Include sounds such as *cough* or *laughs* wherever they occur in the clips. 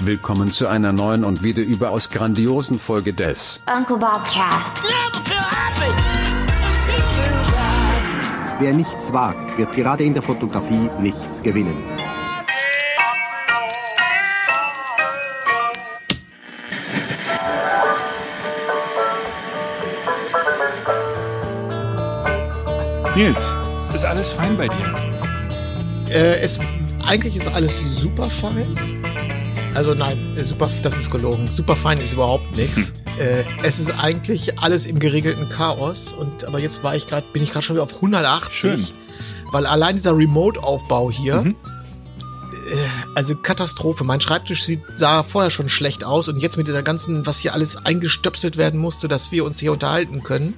Willkommen zu einer neuen und wieder überaus grandiosen Folge des Uncle Bob Cast. Wer nichts wagt, wird gerade in der Fotografie nichts gewinnen. Nils, ist alles fein bei dir? Äh, es, eigentlich ist alles super fein. Also nein, äh, super, das ist gelogen. Super fein ist überhaupt nichts. Äh, es ist eigentlich alles im geregelten Chaos. Und aber jetzt war ich gerade, bin ich gerade schon wieder auf 180. Schön. Weil allein dieser Remote-Aufbau hier, äh, also Katastrophe. Mein Schreibtisch sieht, sah vorher schon schlecht aus und jetzt mit dieser ganzen, was hier alles eingestöpselt werden musste, dass wir uns hier unterhalten können.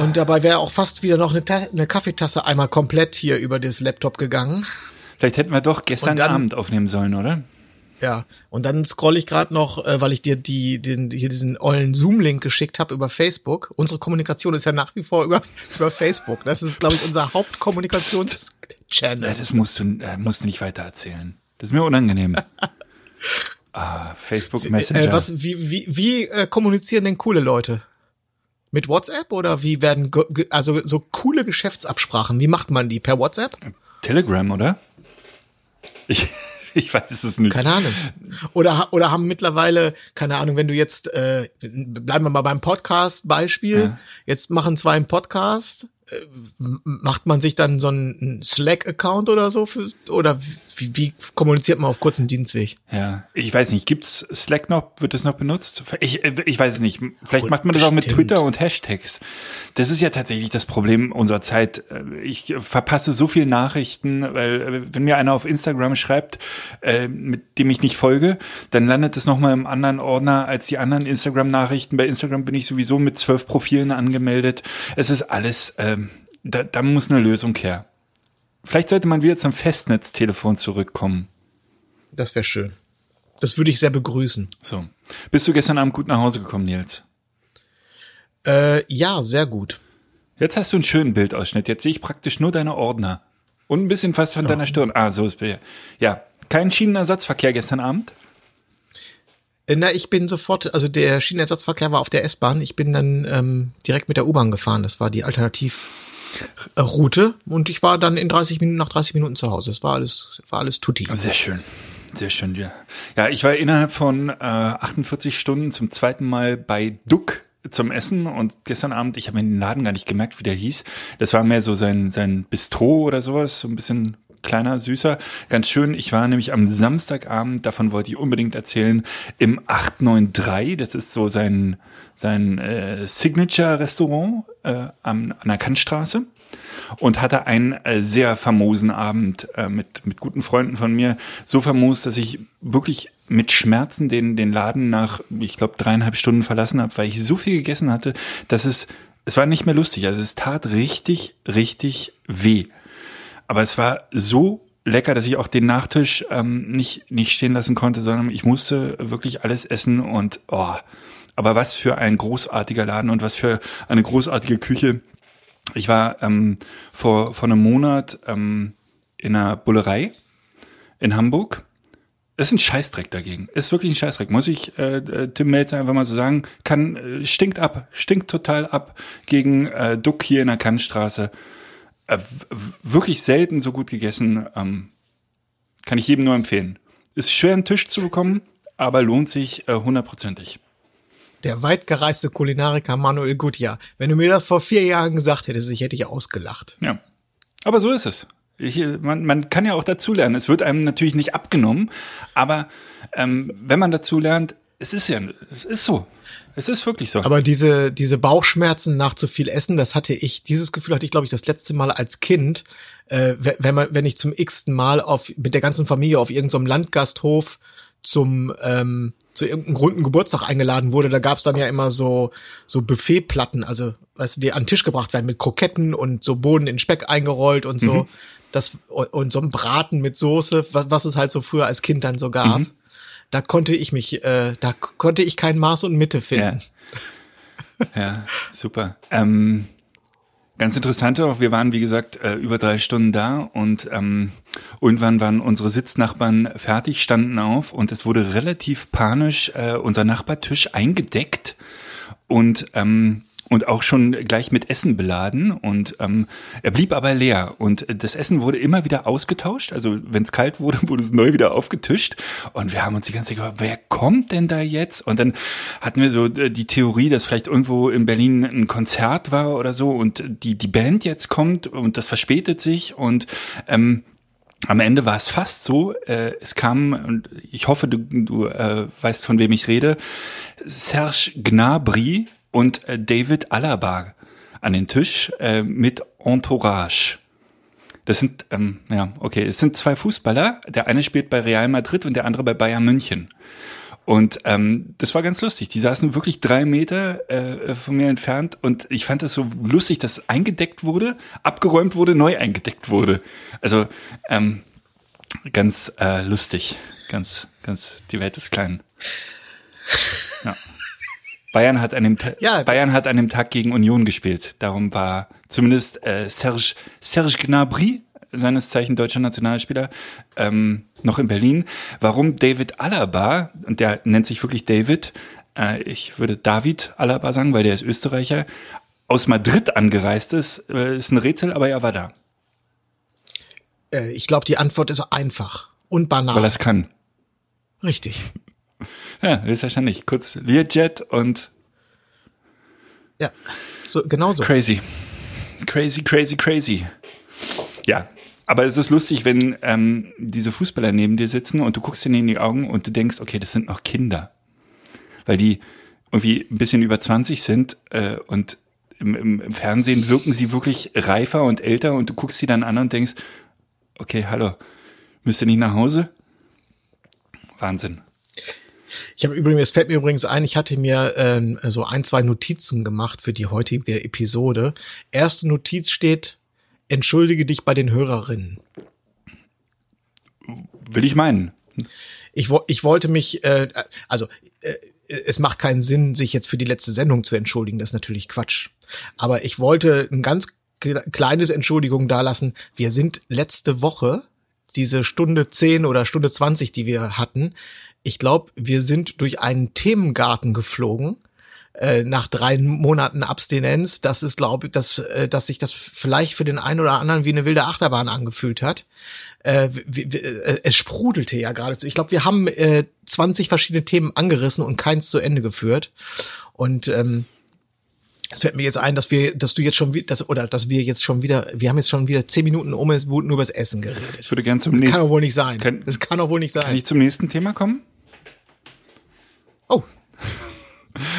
Und dabei wäre auch fast wieder noch eine, Ta eine Kaffeetasse einmal komplett hier über das Laptop gegangen. Vielleicht hätten wir doch gestern dann- Abend aufnehmen sollen, oder? Ja, und dann scroll ich gerade noch, äh, weil ich dir die, den, hier diesen ollen Zoom-Link geschickt habe über Facebook. Unsere Kommunikation ist ja nach wie vor über, *laughs* über Facebook. Das ist, glaube ich, unser Ja, Hauptkommunikationschannel. das musst du, äh, musst du nicht weiter erzählen. Das ist mir unangenehm. *laughs* ah, Facebook Messenger. Äh, was, wie wie, wie äh, kommunizieren denn coole Leute? Mit WhatsApp oder wie werden, also so coole Geschäftsabsprachen, wie macht man die? Per WhatsApp? Telegram, oder? Ich, *laughs* ich weiß es nicht. Keine Ahnung. Oder, oder haben mittlerweile, keine Ahnung, wenn du jetzt, äh, bleiben wir mal beim Podcast-Beispiel, Ja. jetzt machen zwei einen Podcast, äh, macht man sich dann so einen Slack-Account oder so für, oder wie, wie kommuniziert man auf kurzen Dienstweg? Ja, ich weiß nicht. Gibt's Slack noch? Wird das noch benutzt? Ich, ich weiß es nicht. Vielleicht Und macht man das auch mit bestimmt. Twitter und Hashtags. Das ist ja tatsächlich das Problem unserer Zeit. Ich verpasse so viel Nachrichten, weil wenn mir einer auf Instagram schreibt, äh, mit dem ich nicht folge, dann landet es nochmal im anderen Ordner als die anderen Instagram-Nachrichten. Bei Instagram bin ich sowieso mit zwölf Profilen angemeldet. Es ist alles, ähm, da, da muss eine Lösung her. Vielleicht sollte man wieder zum Festnetztelefon zurückkommen. Das wäre schön. Das würde ich sehr begrüßen. So. Bist du gestern Abend gut nach Hause gekommen, Nils? Äh, ja, sehr gut. Jetzt hast du einen schönen Bildausschnitt. Jetzt sehe ich praktisch nur deine Ordner. Und ein bisschen was von deiner Stirn. Ah, so ist es. Ja. Kein Schienenersatzverkehr gestern Abend? Äh, Na, ich bin sofort, also der Schienenersatzverkehr war auf der S-Bahn. Ich bin dann ähm, direkt mit der U-Bahn gefahren. Das war die Alternativroute. Und ich war dann in 30 Minuten, nach 30 Minuten zu Hause. Es war alles, war alles tutti. Sehr schön. Sehr schön, ja. Ja, ich war innerhalb von äh, 48 Stunden zum zweiten Mal bei Duck zum Essen und gestern Abend, ich habe mir den Laden gar nicht gemerkt, wie der hieß. Das war mehr so sein, sein Bistro oder sowas, so ein bisschen kleiner, süßer. Ganz schön, ich war nämlich am Samstagabend, davon wollte ich unbedingt erzählen, im 893, das ist so sein, sein äh, Signature-Restaurant äh, am, an der Kantstraße und hatte einen äh, sehr famosen Abend äh, mit, mit guten Freunden von mir. So famos, dass ich wirklich mit Schmerzen den, den Laden nach, ich glaube, dreieinhalb Stunden verlassen habe, weil ich so viel gegessen hatte, dass es, es war nicht mehr lustig. Also es tat richtig, richtig weh. Aber es war so lecker, dass ich auch den Nachtisch ähm, nicht, nicht stehen lassen konnte, sondern ich musste wirklich alles essen und oh, aber was für ein großartiger Laden und was für eine großartige Küche. Ich war ähm, vor, vor einem Monat ähm, in einer Bullerei in Hamburg. Ist ein Scheißdreck dagegen. Ist wirklich ein Scheißdreck. Muss ich äh, äh, Tim Melzer einfach mal so sagen. Kann, äh, stinkt ab. Stinkt total ab gegen äh, Duck hier in der Kantstraße. Äh, wirklich selten so gut gegessen. Ähm, kann ich jedem nur empfehlen. Ist schwer, einen Tisch zu bekommen, aber lohnt sich äh, hundertprozentig. Der weitgereiste Kulinariker Manuel Gutjahr. Wenn du mir das vor vier Jahren gesagt hättest, ich hätte dich ausgelacht. Ja. Aber so ist es. Ich, man, man kann ja auch dazulernen. Es wird einem natürlich nicht abgenommen, aber ähm, wenn man dazu lernt, es ist ja, es ist so. Es ist wirklich so. Aber diese, diese Bauchschmerzen nach zu viel Essen, das hatte ich, dieses Gefühl hatte ich, glaube ich, das letzte Mal als Kind, äh, wenn- man, wenn ich zum x-ten Mal auf, mit der ganzen Familie auf irgendeinem Landgasthof zum, ähm, zu irgendeinem runden Geburtstag eingeladen wurde, da gab's dann ja immer so, so Buffetplatten, also, weißt du, die an den Tisch gebracht werden mit Kroketten und so Boden in Speck eingerollt und so. Das, und, so ein Braten mit Soße, was, was es halt so früher als Kind dann so gab. Da konnte ich mich, äh, da konnte ich kein Maß und Mitte finden. ja. ja, super. Ähm, Ganz interessant auch, wir waren, wie gesagt, äh, über drei Stunden da und ähm, irgendwann waren unsere Sitznachbarn fertig, standen auf und es wurde relativ panisch äh, unser Nachbartisch eingedeckt und ähm, und auch schon gleich mit Essen beladen. Und ähm, er blieb aber leer. Und das Essen wurde immer wieder ausgetauscht, also wenn es kalt wurde, *laughs* wurde es neu wieder aufgetischt. Und wir haben uns die ganze Zeit gefragt, wer kommt denn da jetzt? Und dann hatten wir so äh, die Theorie, dass vielleicht irgendwo in Berlin ein Konzert war oder so und die die Band jetzt kommt und das verspätet sich. Und ähm, am Ende war es fast so, äh, es kam, und ich hoffe, du, du äh, weißt, von wem ich rede, Serge Gnabry, und äh, David Alaba an den Tisch äh, mit Entourage. Das sind, ähm, ja, okay, es sind zwei Fußballer. Der eine spielt bei Real Madrid und der andere bei Bayern München. Und ähm, das war ganz lustig. Die saßen wirklich drei Meter äh, von mir entfernt und ich fand das so lustig, dass eingedeckt wurde, abgeräumt wurde, neu eingedeckt wurde. Also ähm, ganz äh, lustig. Ganz, ganz, die Welt ist klein. Ja. Bayern hat an dem Ta Ja. Bayern hat an dem Tag gegen Union gespielt. Darum war zumindest äh, Serge Serge Gnabry seines Zeichen deutscher Nationalspieler ähm, noch in Berlin. Warum David Alaba und der nennt sich wirklich David, äh, ich würde David Alaba sagen, weil der ist Österreicher, aus Madrid angereist ist, äh, ist ein Rätsel, aber er war da, Äh, ich glaube, die Antwort ist einfach und banal. weil er es kann. Richtig. *laughs* Ja, ist wahrscheinlich kurz Learjet und Ja, so genau so. Crazy. Crazy, crazy, crazy. Ja, aber es ist lustig, wenn ähm, diese Fußballer neben dir sitzen und du guckst ihnen in die Augen und du denkst, okay, das sind noch Kinder. Weil die irgendwie ein bisschen über 20 sind äh, und im, im, im Fernsehen wirken sie wirklich reifer und älter und du guckst sie dann an und denkst, okay, hallo, müsst ihr nicht nach Hause? Wahnsinn. Ich habe übrigens, es fällt mir übrigens ein, ich hatte mir ähm, so ein, zwei Notizen gemacht für die heutige Episode. Erste Notiz steht, entschuldige dich bei den Hörerinnen. Will ich meinen. Ich, ich wollte mich, äh, also äh, es macht keinen Sinn, sich jetzt für die letzte Sendung zu entschuldigen, das ist natürlich Quatsch. Aber ich wollte ein ganz kle- kleines Entschuldigung dalassen. Wir sind letzte Woche, diese Stunde 10 oder Stunde 20, die wir hatten, ich glaube, wir sind durch einen Themengarten geflogen äh, nach drei Monaten Abstinenz, das ist, glaube ich, dass, äh, dass sich das vielleicht für den einen oder anderen wie eine wilde Achterbahn angefühlt hat. Äh, wie, wie, äh, es sprudelte ja geradezu. Ich glaube, wir haben äh, 20 verschiedene Themen angerissen und keins zu Ende geführt. Und ähm, es fällt mir jetzt ein, dass wir, dass du jetzt schon wieder, dass, oder dass wir jetzt schon wieder, wir haben jetzt schon wieder zehn Minuten um es nur über das Essen geredet. Ich würde gern zum Das kann nächsten. doch wohl nicht sein. Kann- das kann doch wohl nicht Kann sein. ich zum nächsten Thema kommen?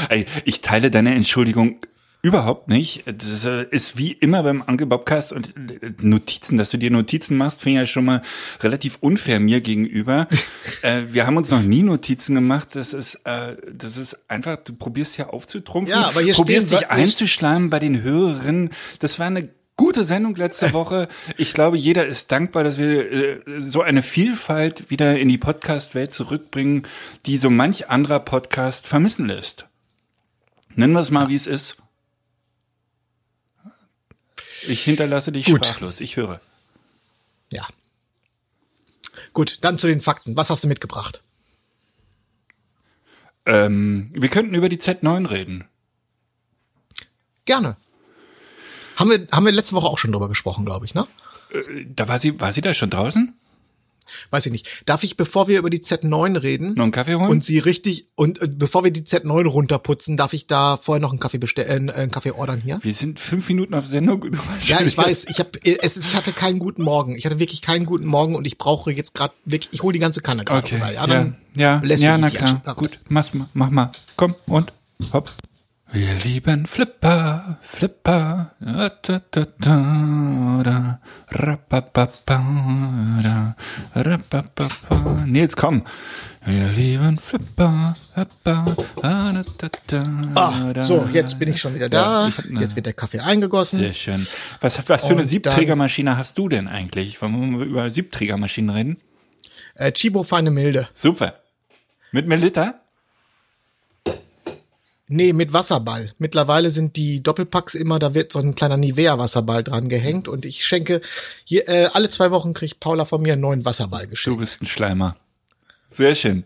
Ey, ich teile deine Entschuldigung überhaupt nicht. Das äh, ist wie immer beim Anke Bobcast und äh, Notizen, dass du dir Notizen machst, finde ich ja schon mal relativ unfair mir gegenüber. *laughs* äh, wir haben uns noch nie Notizen gemacht. Das ist, äh, das ist einfach, du probierst ja aufzutrumpfen, Ja, aber hier probierst stehen- dich einzuschleimen bei den Hörerinnen. Das war eine gute Sendung letzte *laughs* Woche. Ich glaube, jeder ist dankbar, dass wir äh, so eine Vielfalt wieder in die Podcast-Welt zurückbringen, die so manch anderer Podcast vermissen lässt. Nennen wir es mal, wie es ist. Ich hinterlasse dich Gut. sprachlos. Ich höre. ja. Gut, dann zu den Fakten. Was hast du mitgebracht? Ähm, wir könnten über die Z9 reden. Gerne. Haben wir, haben wir letzte Woche auch schon drüber gesprochen, glaube ich, ne? Äh, Da war sie, war sie da schon draußen? Weiß ich nicht. Darf ich, bevor wir über die Z9 reden Noch einen Kaffee holen? und sie richtig und äh, bevor wir die Z9 runterputzen, darf ich da vorher noch einen Kaffee bestellen, äh, einen Kaffee ordern hier? wir sind fünf Minuten auf Sendung. Du Ja, ich weiß. Ich habe, es ist, ich hatte keinen guten Morgen. Ich hatte wirklich keinen guten Morgen und ich brauche jetzt gerade wirklich. Ich hole die ganze Kanne gerade Okay, rüber. ja, dann ja, ja, ich na die klar. Ansch- Ah, Gut, mach's mal, mach mal. Komm und hopp. Wir lieben Flipper, Flipper. Rapapapa. Nils, komm. Wir lieben Flipper, Ah, so, jetzt bin ich schon wieder da. Ja, ne- jetzt wird der Kaffee eingegossen. Sehr schön. Was, was für eine Siebträgermaschine hast du denn eigentlich? Wollen wir über Siebträgermaschinen reden? Äh, Chibo feine Milde. Super. Mit Melita? Nee, mit Wasserball. Mittlerweile sind die Doppelpacks immer, da wird so ein kleiner Nivea-Wasserball dran gehängt und ich schenke, hier, äh, alle zwei Wochen kriegt Paula von mir einen neuen Wasserball Du geschenkt. bist ein Schleimer. Sehr schön.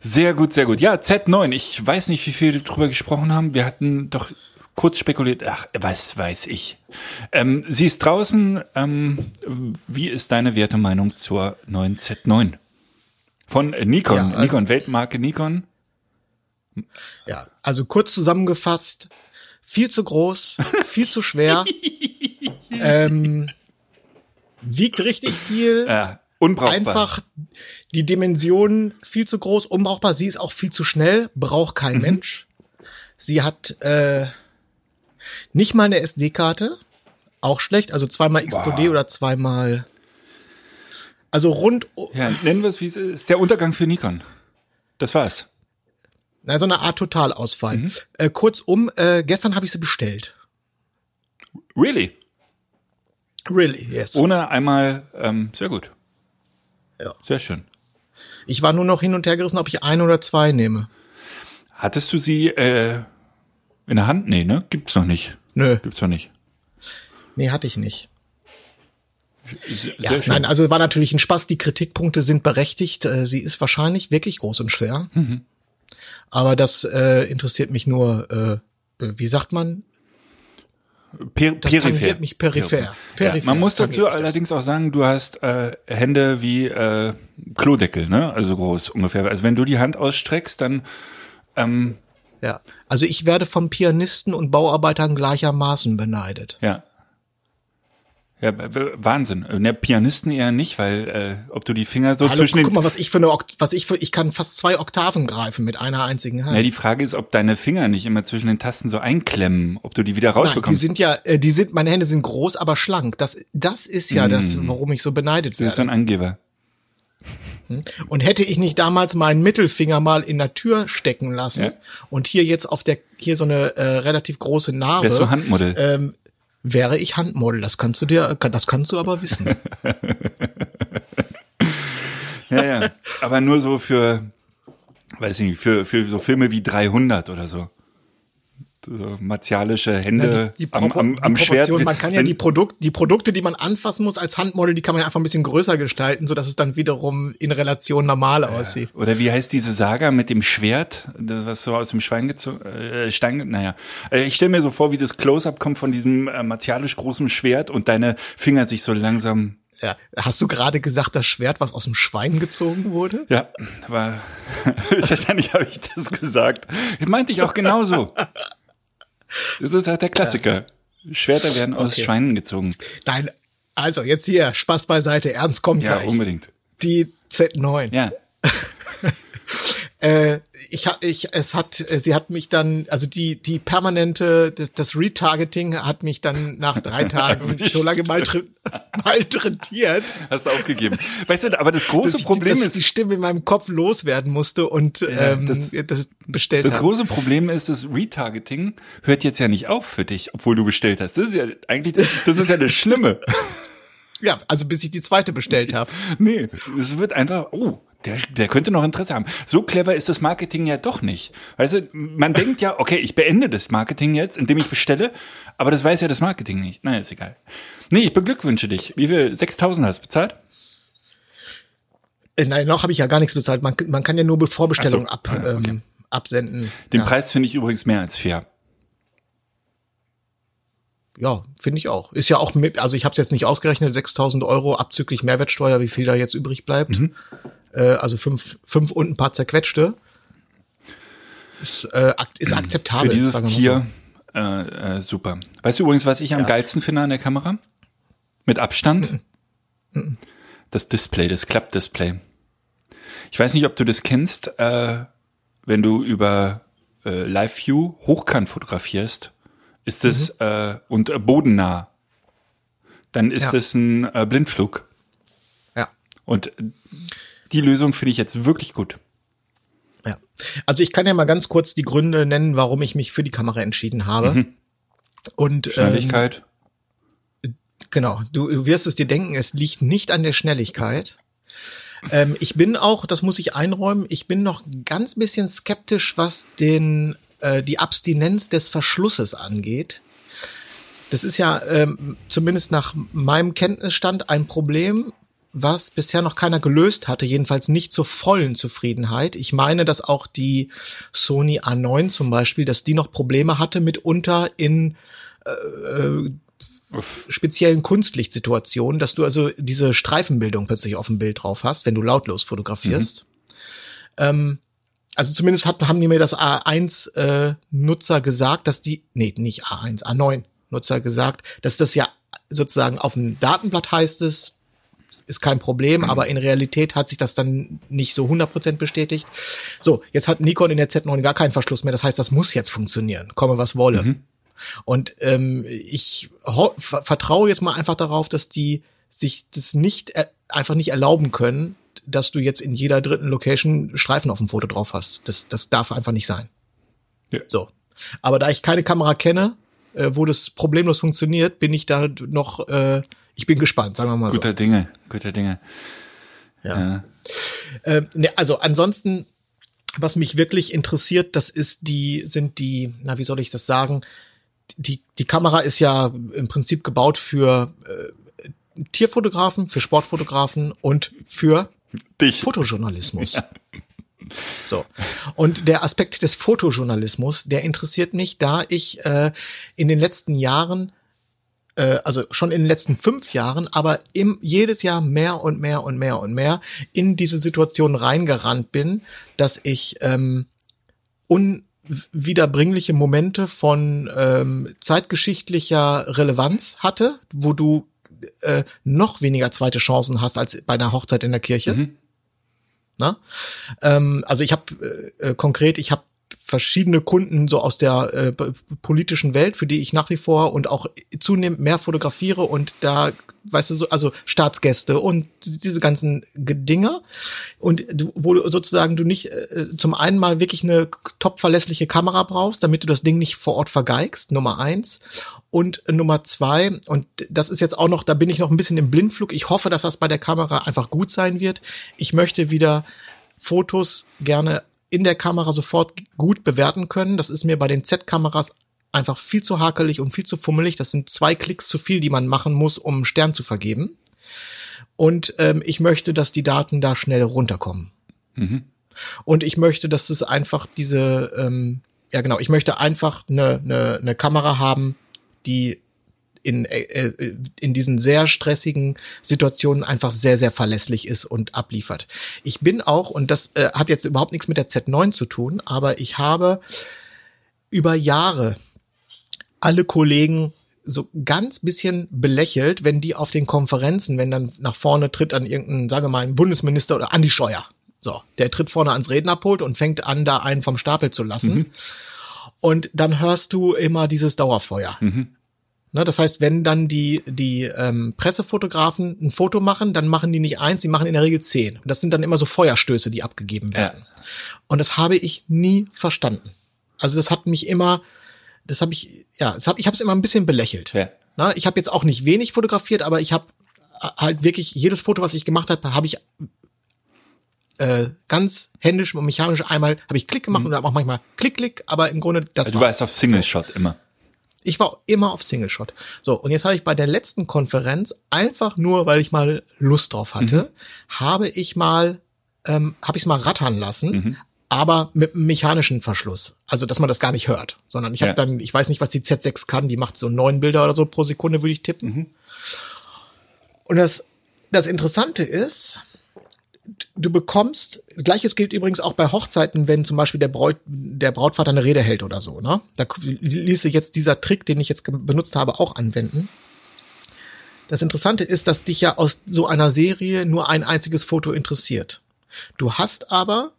Sehr gut, sehr gut. Ja, Z9. Ich weiß nicht, wie viel wir drüber gesprochen haben. Wir hatten doch kurz spekuliert. Ach, was weiß ich. Ähm, sie ist draußen. Ähm, wie ist deine Wertemeinung zur neuen Z9? Von Nikon. Ja, also- Nikon, Weltmarke Nikon. Ja, also kurz zusammengefasst, viel zu groß, viel zu schwer, *laughs* ähm, wiegt richtig viel, Ja, unbrauchbar. einfach die Dimensionen viel zu groß, unbrauchbar. Sie ist auch viel zu schnell, braucht kein Mhm. Mensch. Sie hat äh, nicht mal eine SD-Karte, auch schlecht. Also zweimal XQD oder zweimal. Also rund, Ja, nennen wir es, wie es ist. Ist Der Untergang für Nikon. Das war's. Na, so eine Art Totalausfall. Mhm. Äh, kurzum, äh, gestern habe ich sie bestellt. Really? Really, yes. Ohne einmal, ähm, sehr gut. Ja. Sehr schön. Ich war nur noch hin und her gerissen, ob ich ein oder zwei nehme. Hattest du sie äh, in der Hand? Nee, ne? Gibt's noch nicht. Nö, Gibt's noch nicht. nee, hatte ich nicht. Sehr, Ja, schön. nein, also war natürlich ein Spaß. Die Kritikpunkte sind berechtigt. Äh, Sie ist wahrscheinlich wirklich groß und schwer. Mhm. Aber das äh, interessiert mich nur, äh, äh, wie sagt man? per das peripher. mich peripher. Ja, Peripher man muss dazu allerdings auch sagen, du hast äh, Hände wie äh, Klodeckel, ne? Also groß ungefähr. Also wenn du die Hand ausstreckst, dann ähm, Ja, also ich werde von Pianisten und Bauarbeitern gleichermaßen beneidet. ja. Ja, Wahnsinn. Ne, Pianisten eher nicht, weil äh, ob du die Finger so Hallo, zwischen guck mal, was ich für eine, Okt was ich für, ich kann fast zwei Oktaven greifen mit einer einzigen Hand. Ja, die Frage ist, ob deine Finger nicht immer zwischen den Tasten so einklemmen, ob du die wieder Nein, die rausbekommst. sind ja, äh, die sind, meine Hände sind groß, aber schlank. Das, das ist ja das, warum ich so beneidet Mm. das ist werde. ein Angeber. Und hätte ich nicht damals meinen Mittelfinger mal in der Tür stecken lassen Ja. und hier jetzt auf der, hier so eine äh, relativ große Narbe, Wärst du Handmodel. ähm, wäre ich Handmodel. Das kannst du dir, das kannst du aber wissen. *laughs* Ja, ja. Aber nur so für, weiß ich nicht, für, für so Filme wie 300 oder so. So martialische Hände die, die, am, am, am Schwert. Man kann ja die Produkt, die Produkte, die man anfassen muss als Handmodel, die kann man ja einfach ein bisschen größer gestalten, so dass es dann wiederum in Relation normal aussieht. Oder wie heißt diese Saga mit dem Schwert, das, was so aus dem Schwein gezogen, äh, Stein, naja. Äh, Ich stelle mir so vor, wie das Close-Up kommt von diesem äh, martialisch großen Schwert und deine Finger sich so langsam, Ja. Hast du gerade gesagt, das Schwert, was aus dem Schwein gezogen wurde? ja, war, *laughs* wahrscheinlich habe ich das gesagt. Meinte ich auch genauso. *laughs* *laughs* Das ist halt der Klassiker. Schwerter werden aus Okay. Schweinen gezogen. Nein, also jetzt hier, Spaß beiseite, Ernst kommt Ja, gleich. unbedingt. Die Z9. Ja. *laughs* Äh, ich ich, es hat, äh, sie hat mich dann, also die, die permanente, das, das Retargeting hat mich dann nach drei *laughs* Tagen so lange malträtiert, Hast du aufgegeben. Weißt du, aber das große dass, ich, Problem dass ich ist, die Stimme in meinem Kopf loswerden musste und ähm, das, bestellt Das habe. große Problem ist, das Retargeting hört jetzt ja nicht auf für dich, obwohl du bestellt hast. Das ist ja eigentlich, das ist ja das Schlimme. *laughs* Ja, also bis ich die zweite bestellt habe. Nee, es wird einfach, oh, der, der könnte noch Interesse haben. So clever ist das Marketing ja doch nicht. Weißt du, man denkt ja, okay, ich beende das Marketing jetzt, indem ich bestelle, aber das weiß ja das Marketing nicht. Naja, ist egal. Nee, ich beglückwünsche dich. Wie viel? 6000 hast du bezahlt? Äh, nein, noch habe ich ja gar nichts bezahlt. Man, man kann ja nur Vorbestellungen so. ab, Ah, okay. ähm, absenden. Den ja. Preis finde ich übrigens mehr als fair. Ja, finde ich auch. Ist ja auch mit, also ich habe es jetzt nicht ausgerechnet, 6.000 Euro abzüglich Mehrwertsteuer, wie viel da jetzt übrig bleibt. Mhm. Äh, also fünf, fünf und ein paar zerquetschte. Ist, äh, ist akzeptabel. Für dieses Tier äh, äh, super. Weißt du übrigens, was ich am geilsten finde an der Kamera? Mit Abstand? Das Display, das Klappdisplay. Ich weiß nicht, ob du das kennst, äh, wenn du über äh, Live View hochkant fotografierst, ist es äh, und äh, bodennah. Dann ist Ja. es ein äh, Blindflug. So. Ja. Und die Lösung finde ich jetzt wirklich gut. Ja. Also ich kann ja mal ganz kurz die Gründe nennen, warum ich mich für die Kamera entschieden habe. Und ähm, Schnelligkeit. Genau, du wirst es dir denken, es liegt nicht an der Schnelligkeit. Ähm, ich bin auch, das muss ich einräumen, ich bin noch ganz bisschen skeptisch, was den äh, die Abstinenz des Verschlusses angeht. Das ist ja ähm, zumindest nach meinem Kenntnisstand ein Problem, was bisher noch keiner gelöst hatte, jedenfalls nicht zur vollen Zufriedenheit. Ich meine, dass auch die Sony A9 zum Beispiel, dass die noch Probleme hatte mitunter in äh, speziellen Kunstlichtsituationen, dass du also diese Streifenbildung plötzlich auf dem Bild drauf hast, wenn du lautlos fotografierst. Mhm. Ähm, also zumindest hat, haben die mir das A1 äh, Nutzer gesagt, dass die, nee, nicht A1, A9 Nutzer gesagt, dass das ja sozusagen auf dem Datenblatt heißt es, ist kein Problem, mhm. aber in Realität hat sich das dann nicht so 100% bestätigt. So, jetzt hat Nikon in der Z9 gar keinen Verschluss mehr, das heißt, das muss jetzt funktionieren, komme was wolle. Mhm. Und ähm, ich vertraue jetzt mal einfach darauf, dass die sich das nicht einfach nicht erlauben können, dass du jetzt in jeder dritten Location Streifen auf dem Foto drauf hast. Das, das darf einfach nicht sein. Ja. So. Aber da ich keine Kamera kenne, äh, wo das problemlos funktioniert, bin ich da noch, äh, ich bin gespannt, sagen wir mal guter so. Guter Dinge, guter Dinge. Ja. ja. Äh, ne, also ansonsten, was mich wirklich interessiert, das ist die, sind die, na, wie soll ich das sagen? Die, die Kamera ist ja im Prinzip gebaut für äh, Tierfotografen, für Sportfotografen und für Dich. Fotojournalismus. *laughs* Ja. So. Und der Aspekt des Fotojournalismus, der interessiert mich, da ich äh, in den letzten Jahren, äh, also schon in den letzten fünf Jahren, aber im, jedes Jahr mehr und mehr und mehr und mehr in diese Situation reingerannt bin, dass ich ähm, unwiederbringliche Momente von ähm, zeitgeschichtlicher Relevanz hatte, wo du äh, noch weniger zweite Chancen hast als bei einer Hochzeit in der Kirche. Mhm. Na? Ähm, also ich habe äh, äh, konkret, ich habe verschiedene Kunden so aus der äh, politischen Welt, für die ich nach wie vor und auch zunehmend mehr fotografiere und da, weißt du, so, also Staatsgäste und diese ganzen Dinge und wo du sozusagen du nicht äh, zum einen mal wirklich eine top verlässliche Kamera brauchst, damit du das Ding nicht vor Ort vergeigst, Nummer eins und Nummer zwei, und das ist jetzt auch noch, da bin ich noch ein bisschen im Blindflug. Ich hoffe, dass das bei der Kamera einfach gut sein wird. Ich möchte wieder Fotos gerne in der Kamera sofort gut bewerten können. Das ist mir bei den Z-Kameras einfach viel zu hakelig und viel zu fummelig. Das sind zwei Klicks zu viel, die man machen muss, um einen Stern zu vergeben. Und ähm, ich möchte, dass die Daten da schnell runterkommen. Mhm. Und ich möchte, dass es einfach diese, ähm, ja genau, ich möchte einfach eine, eine, eine Kamera haben, die in, äh, äh, in diesen sehr stressigen Situationen einfach sehr, sehr verlässlich ist und abliefert. Ich bin auch, und das äh, hat jetzt überhaupt nichts mit der Z9 zu tun, aber ich habe über Jahre alle Kollegen so ganz bisschen belächelt, wenn die auf den Konferenzen, wenn dann nach vorne tritt an irgendeinen, sage mal, einen Bundesminister oder Andi Scheuer. So, der tritt vorne ans Rednerpult und fängt an, da einen vom Stapel zu lassen. Mhm. Und dann hörst du immer dieses Dauerfeuer. Mhm. Ne, das heißt, wenn dann die, die ähm, Pressefotografen ein Foto machen, dann machen die nicht eins, die machen in der Regel zehn. Und das sind dann immer so Feuerstöße, die abgegeben werden. Ja. Und das habe ich nie verstanden. Also das hat mich immer, das habe ich, ja, das hab, ich habe es immer ein bisschen belächelt. Ja. Na, ich habe jetzt auch nicht wenig fotografiert, aber ich habe halt wirklich jedes Foto, was ich gemacht habe, habe ich äh, ganz händisch und mechanisch einmal habe ich Klick gemacht mhm. und dann auch manchmal Klick Klick, aber im Grunde das. Also du warst auf Single Shot immer. Ich war immer auf Single Shot. So, und jetzt habe ich bei der letzten Konferenz, einfach nur, weil ich mal Lust drauf hatte, mhm. habe ich mal, ähm, habe ich es mal rattern lassen, mhm. aber mit einem mechanischen Verschluss. Also, dass man das gar nicht hört. Sondern ich habe ja. dann, ich weiß nicht, was die Z6 kann, die macht so neun Bilder oder so pro Sekunde, würde ich tippen. Mhm. Und das, das Interessante ist, du bekommst, gleiches gilt übrigens auch bei Hochzeiten, wenn zum Beispiel der, Braut, der Brautvater eine Rede hält oder so, ne? Da ließe jetzt dieser Trick, den ich jetzt benutzt habe, auch anwenden. Das Interessante ist, dass dich ja aus so einer Serie nur ein einziges Foto interessiert. Du hast aber,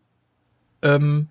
ähm,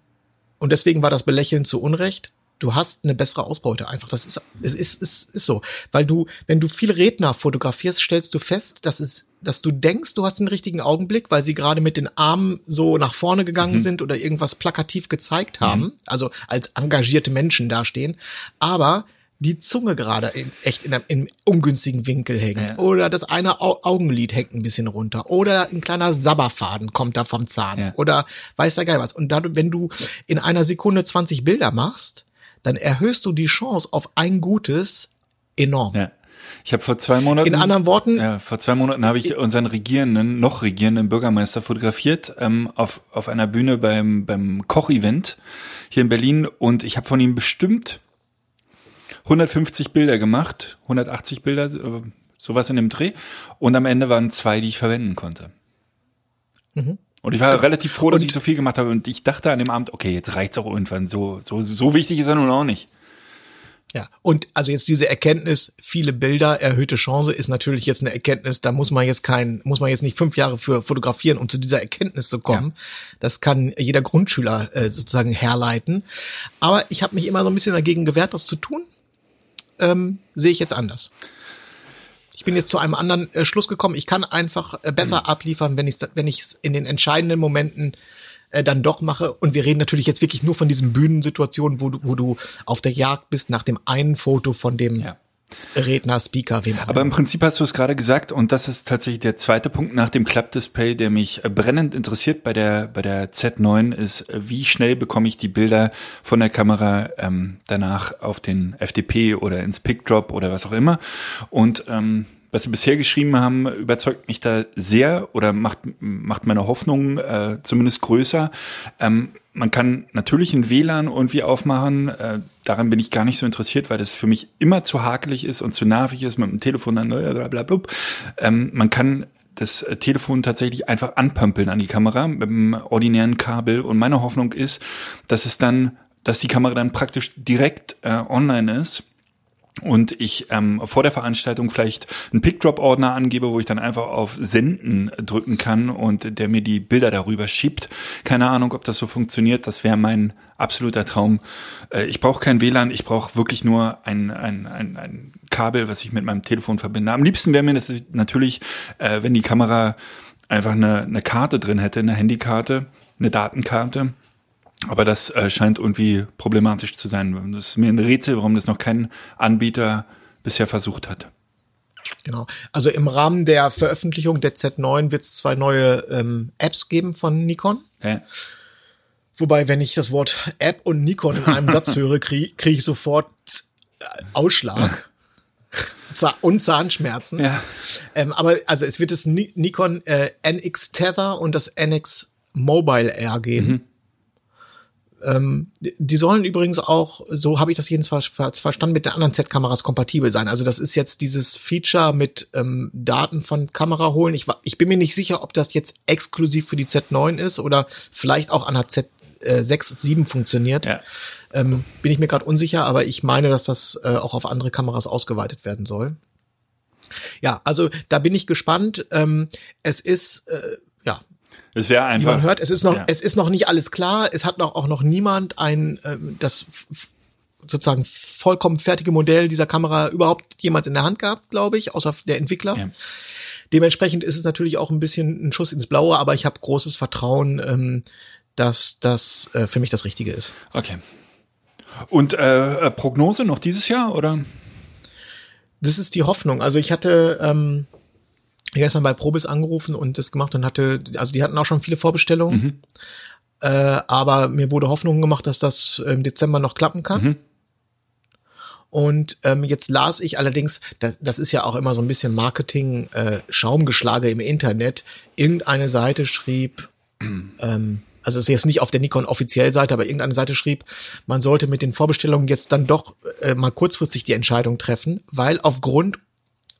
und deswegen war das Belächeln zu Unrecht, du hast eine bessere Ausbeute einfach. Das ist, ist, ist, ist, ist so. Weil du, wenn du viele Redner fotografierst, stellst du fest, dass es dass du denkst, du hast den richtigen Augenblick, weil sie gerade mit den Armen so nach vorne gegangen mhm. sind oder irgendwas plakativ gezeigt haben, mhm. also als engagierte Menschen dastehen. Aber die Zunge gerade in, echt in einem, in ungünstigen Winkel hängt. Ja. Oder das eine Au Augenlid hängt ein bisschen runter. Oder ein kleiner Sabberfaden kommt da vom Zahn. Ja. Oder weiß der Geil was. Und dadurch, wenn du in einer Sekunde 20 Bilder machst, dann erhöhst du die Chance auf ein gutes enorm. Ja. Ich habe vor zwei Monaten. In anderen Worten, Ja, vor zwei Monaten habe ich unseren regierenden, noch regierenden Bürgermeister fotografiert ähm, auf, auf einer Bühne beim, beim Koch-Event hier in Berlin und ich habe von ihm bestimmt 150 Bilder gemacht, 180 Bilder, sowas in dem Dreh. Und am Ende waren zwei, die ich verwenden konnte. Und ich war relativ froh, dass ich so viel gemacht habe. Und ich dachte an dem Abend, okay, jetzt reicht's auch irgendwann. So, so, so wichtig ist er nun auch nicht. Ja, und also jetzt diese Erkenntnis, viele Bilder, erhöhte Chance, ist natürlich jetzt eine Erkenntnis, da muss man jetzt kein, muss man jetzt nicht fünf Jahre für fotografieren, um zu dieser Erkenntnis zu kommen. Das kann jeder Grundschüler äh, sozusagen herleiten. Aber ich habe mich immer so ein bisschen dagegen gewehrt, das zu tun. Ähm, Sehe ich jetzt anders. Ich bin jetzt zu einem anderen äh, Schluss gekommen. Ich kann einfach äh, besser abliefern, wenn ich wenn ich es in den entscheidenden Momenten äh, dann doch mache. Und wir reden natürlich jetzt wirklich nur von diesen Bühnensituationen, wo du, wo du auf der Jagd bist nach dem einen Foto von dem Ja. Redner, Speaker, wem auch Aber im. Prinzip hast du es gerade gesagt und das ist tatsächlich der zweite Punkt nach dem Klappdisplay, der mich äh, brennend interessiert bei der bei der Z9 ist, äh, wie schnell bekomme ich die Bilder von der Kamera ähm, danach auf den FDP oder ins PickDrop oder was auch immer und ähm, was sie bisher geschrieben haben, überzeugt mich da sehr oder macht, macht meine Hoffnung äh, zumindest größer. Ähm, man kann natürlich ein WLAN irgendwie aufmachen. Äh, daran bin ich gar nicht so interessiert, weil das für mich immer zu hakelig ist und zu nervig ist mit dem Telefon dann blablabla. Ähm, man kann das äh, Telefon tatsächlich einfach anpömpeln an die Kamera mit dem ordinären Kabel. Und meine Hoffnung ist, dass es dann, dass die Kamera dann praktisch direkt äh, online ist und ich ähm, vor der Veranstaltung vielleicht einen Pickdrop-Ordner angebe, wo ich dann einfach auf Senden drücken kann und der mir die Bilder darüber schiebt. Keine Ahnung, ob das so funktioniert. Das wäre mein absoluter Traum. Äh, ich brauche kein WLAN, ich brauche wirklich nur ein, ein, ein, ein Kabel, was ich mit meinem Telefon verbinde. Am liebsten wäre mir natürlich, äh, wenn die Kamera einfach eine, eine Karte drin hätte, eine Handykarte, eine Datenkarte. Aber das äh, scheint irgendwie problematisch zu sein. Das ist mir ein Rätsel, warum das noch kein Anbieter bisher versucht hat. Genau. Also im Rahmen der Veröffentlichung der Z9 wird es zwei neue ähm, Apps geben von Nikon. Ja. Wobei, wenn ich das Wort App und Nikon in einem Satz höre, *laughs* kriege krieg ich sofort äh, Ausschlag. Und Zahnschmerzen. Ja. Ähm, aber also es wird das Ni Nikon äh, NX Tether und das NX Mobile R geben. Ähm, die- sollen übrigens auch, so habe ich das jedenfalls ver verstanden, mit den anderen Z-Kameras kompatibel sein. Also das ist jetzt dieses Feature mit ähm, Daten von Kamera holen. Ich, ich bin mir nicht sicher, ob das jetzt exklusiv für die Z9 ist oder vielleicht auch an der Z6, äh, 6, 7 funktioniert. Ja. Ähm, bin ich mir gerade unsicher, aber ich meine, dass das äh, auch auf andere Kameras ausgeweitet werden soll. Ja, also da bin ich gespannt. Ähm, es ist, äh, ja, Es wäre wie einfach. man hört, es ist noch, Ja. es ist noch nicht alles klar. Es hat noch auch noch niemand ein ähm, das sozusagen vollkommen fertige Modell dieser Kamera überhaupt jemals in der Hand gehabt, glaube ich, außer der Entwickler. Ja. Dementsprechend ist es natürlich auch ein bisschen ein Schuss ins Blaue, aber ich habe großes Vertrauen, ähm, dass das äh, für mich das Richtige ist. Okay. Und äh, äh, Prognose noch dieses Jahr oder? das ist die Hoffnung. Also ich hatte ähm, gestern bei Probis angerufen und das gemacht und hatte, also die hatten auch schon viele Vorbestellungen. Äh, aber mir wurde Hoffnung gemacht, dass das im Dezember noch klappen kann. Und ähm, jetzt las ich allerdings, das, das ist ja auch immer so ein bisschen Marketing, äh, Schaumgeschlage im Internet. Irgendeine Seite schrieb, *clears throat* ähm, also es ist jetzt nicht auf der Nikon offiziell Seite, aber irgendeine Seite schrieb, man sollte mit den Vorbestellungen jetzt dann doch äh, mal kurzfristig die Entscheidung treffen, weil aufgrund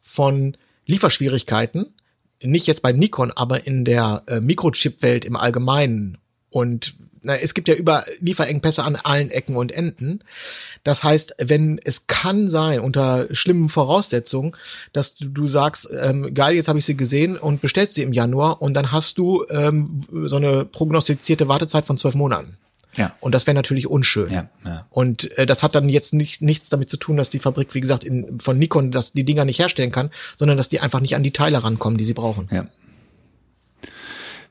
von Lieferschwierigkeiten, nicht jetzt bei Nikon, aber in der äh, Mikrochip-Welt im Allgemeinen und na, es gibt ja über Lieferengpässe an allen Ecken und Enden. Das heißt, wenn es kann sein, unter schlimmen Voraussetzungen, dass du, du sagst, ähm, geil, jetzt habe ich sie gesehen und bestellst sie im Januar und dann hast du ähm, so eine prognostizierte Wartezeit von zwölf Monaten. Ja. Und das wäre natürlich unschön. Ja, ja. Und äh, das hat dann jetzt nicht, nichts damit zu tun, dass die Fabrik, wie gesagt, in, von Nikon dass die Dinger nicht herstellen kann, sondern dass die einfach nicht an die Teile rankommen, die sie brauchen. Ja.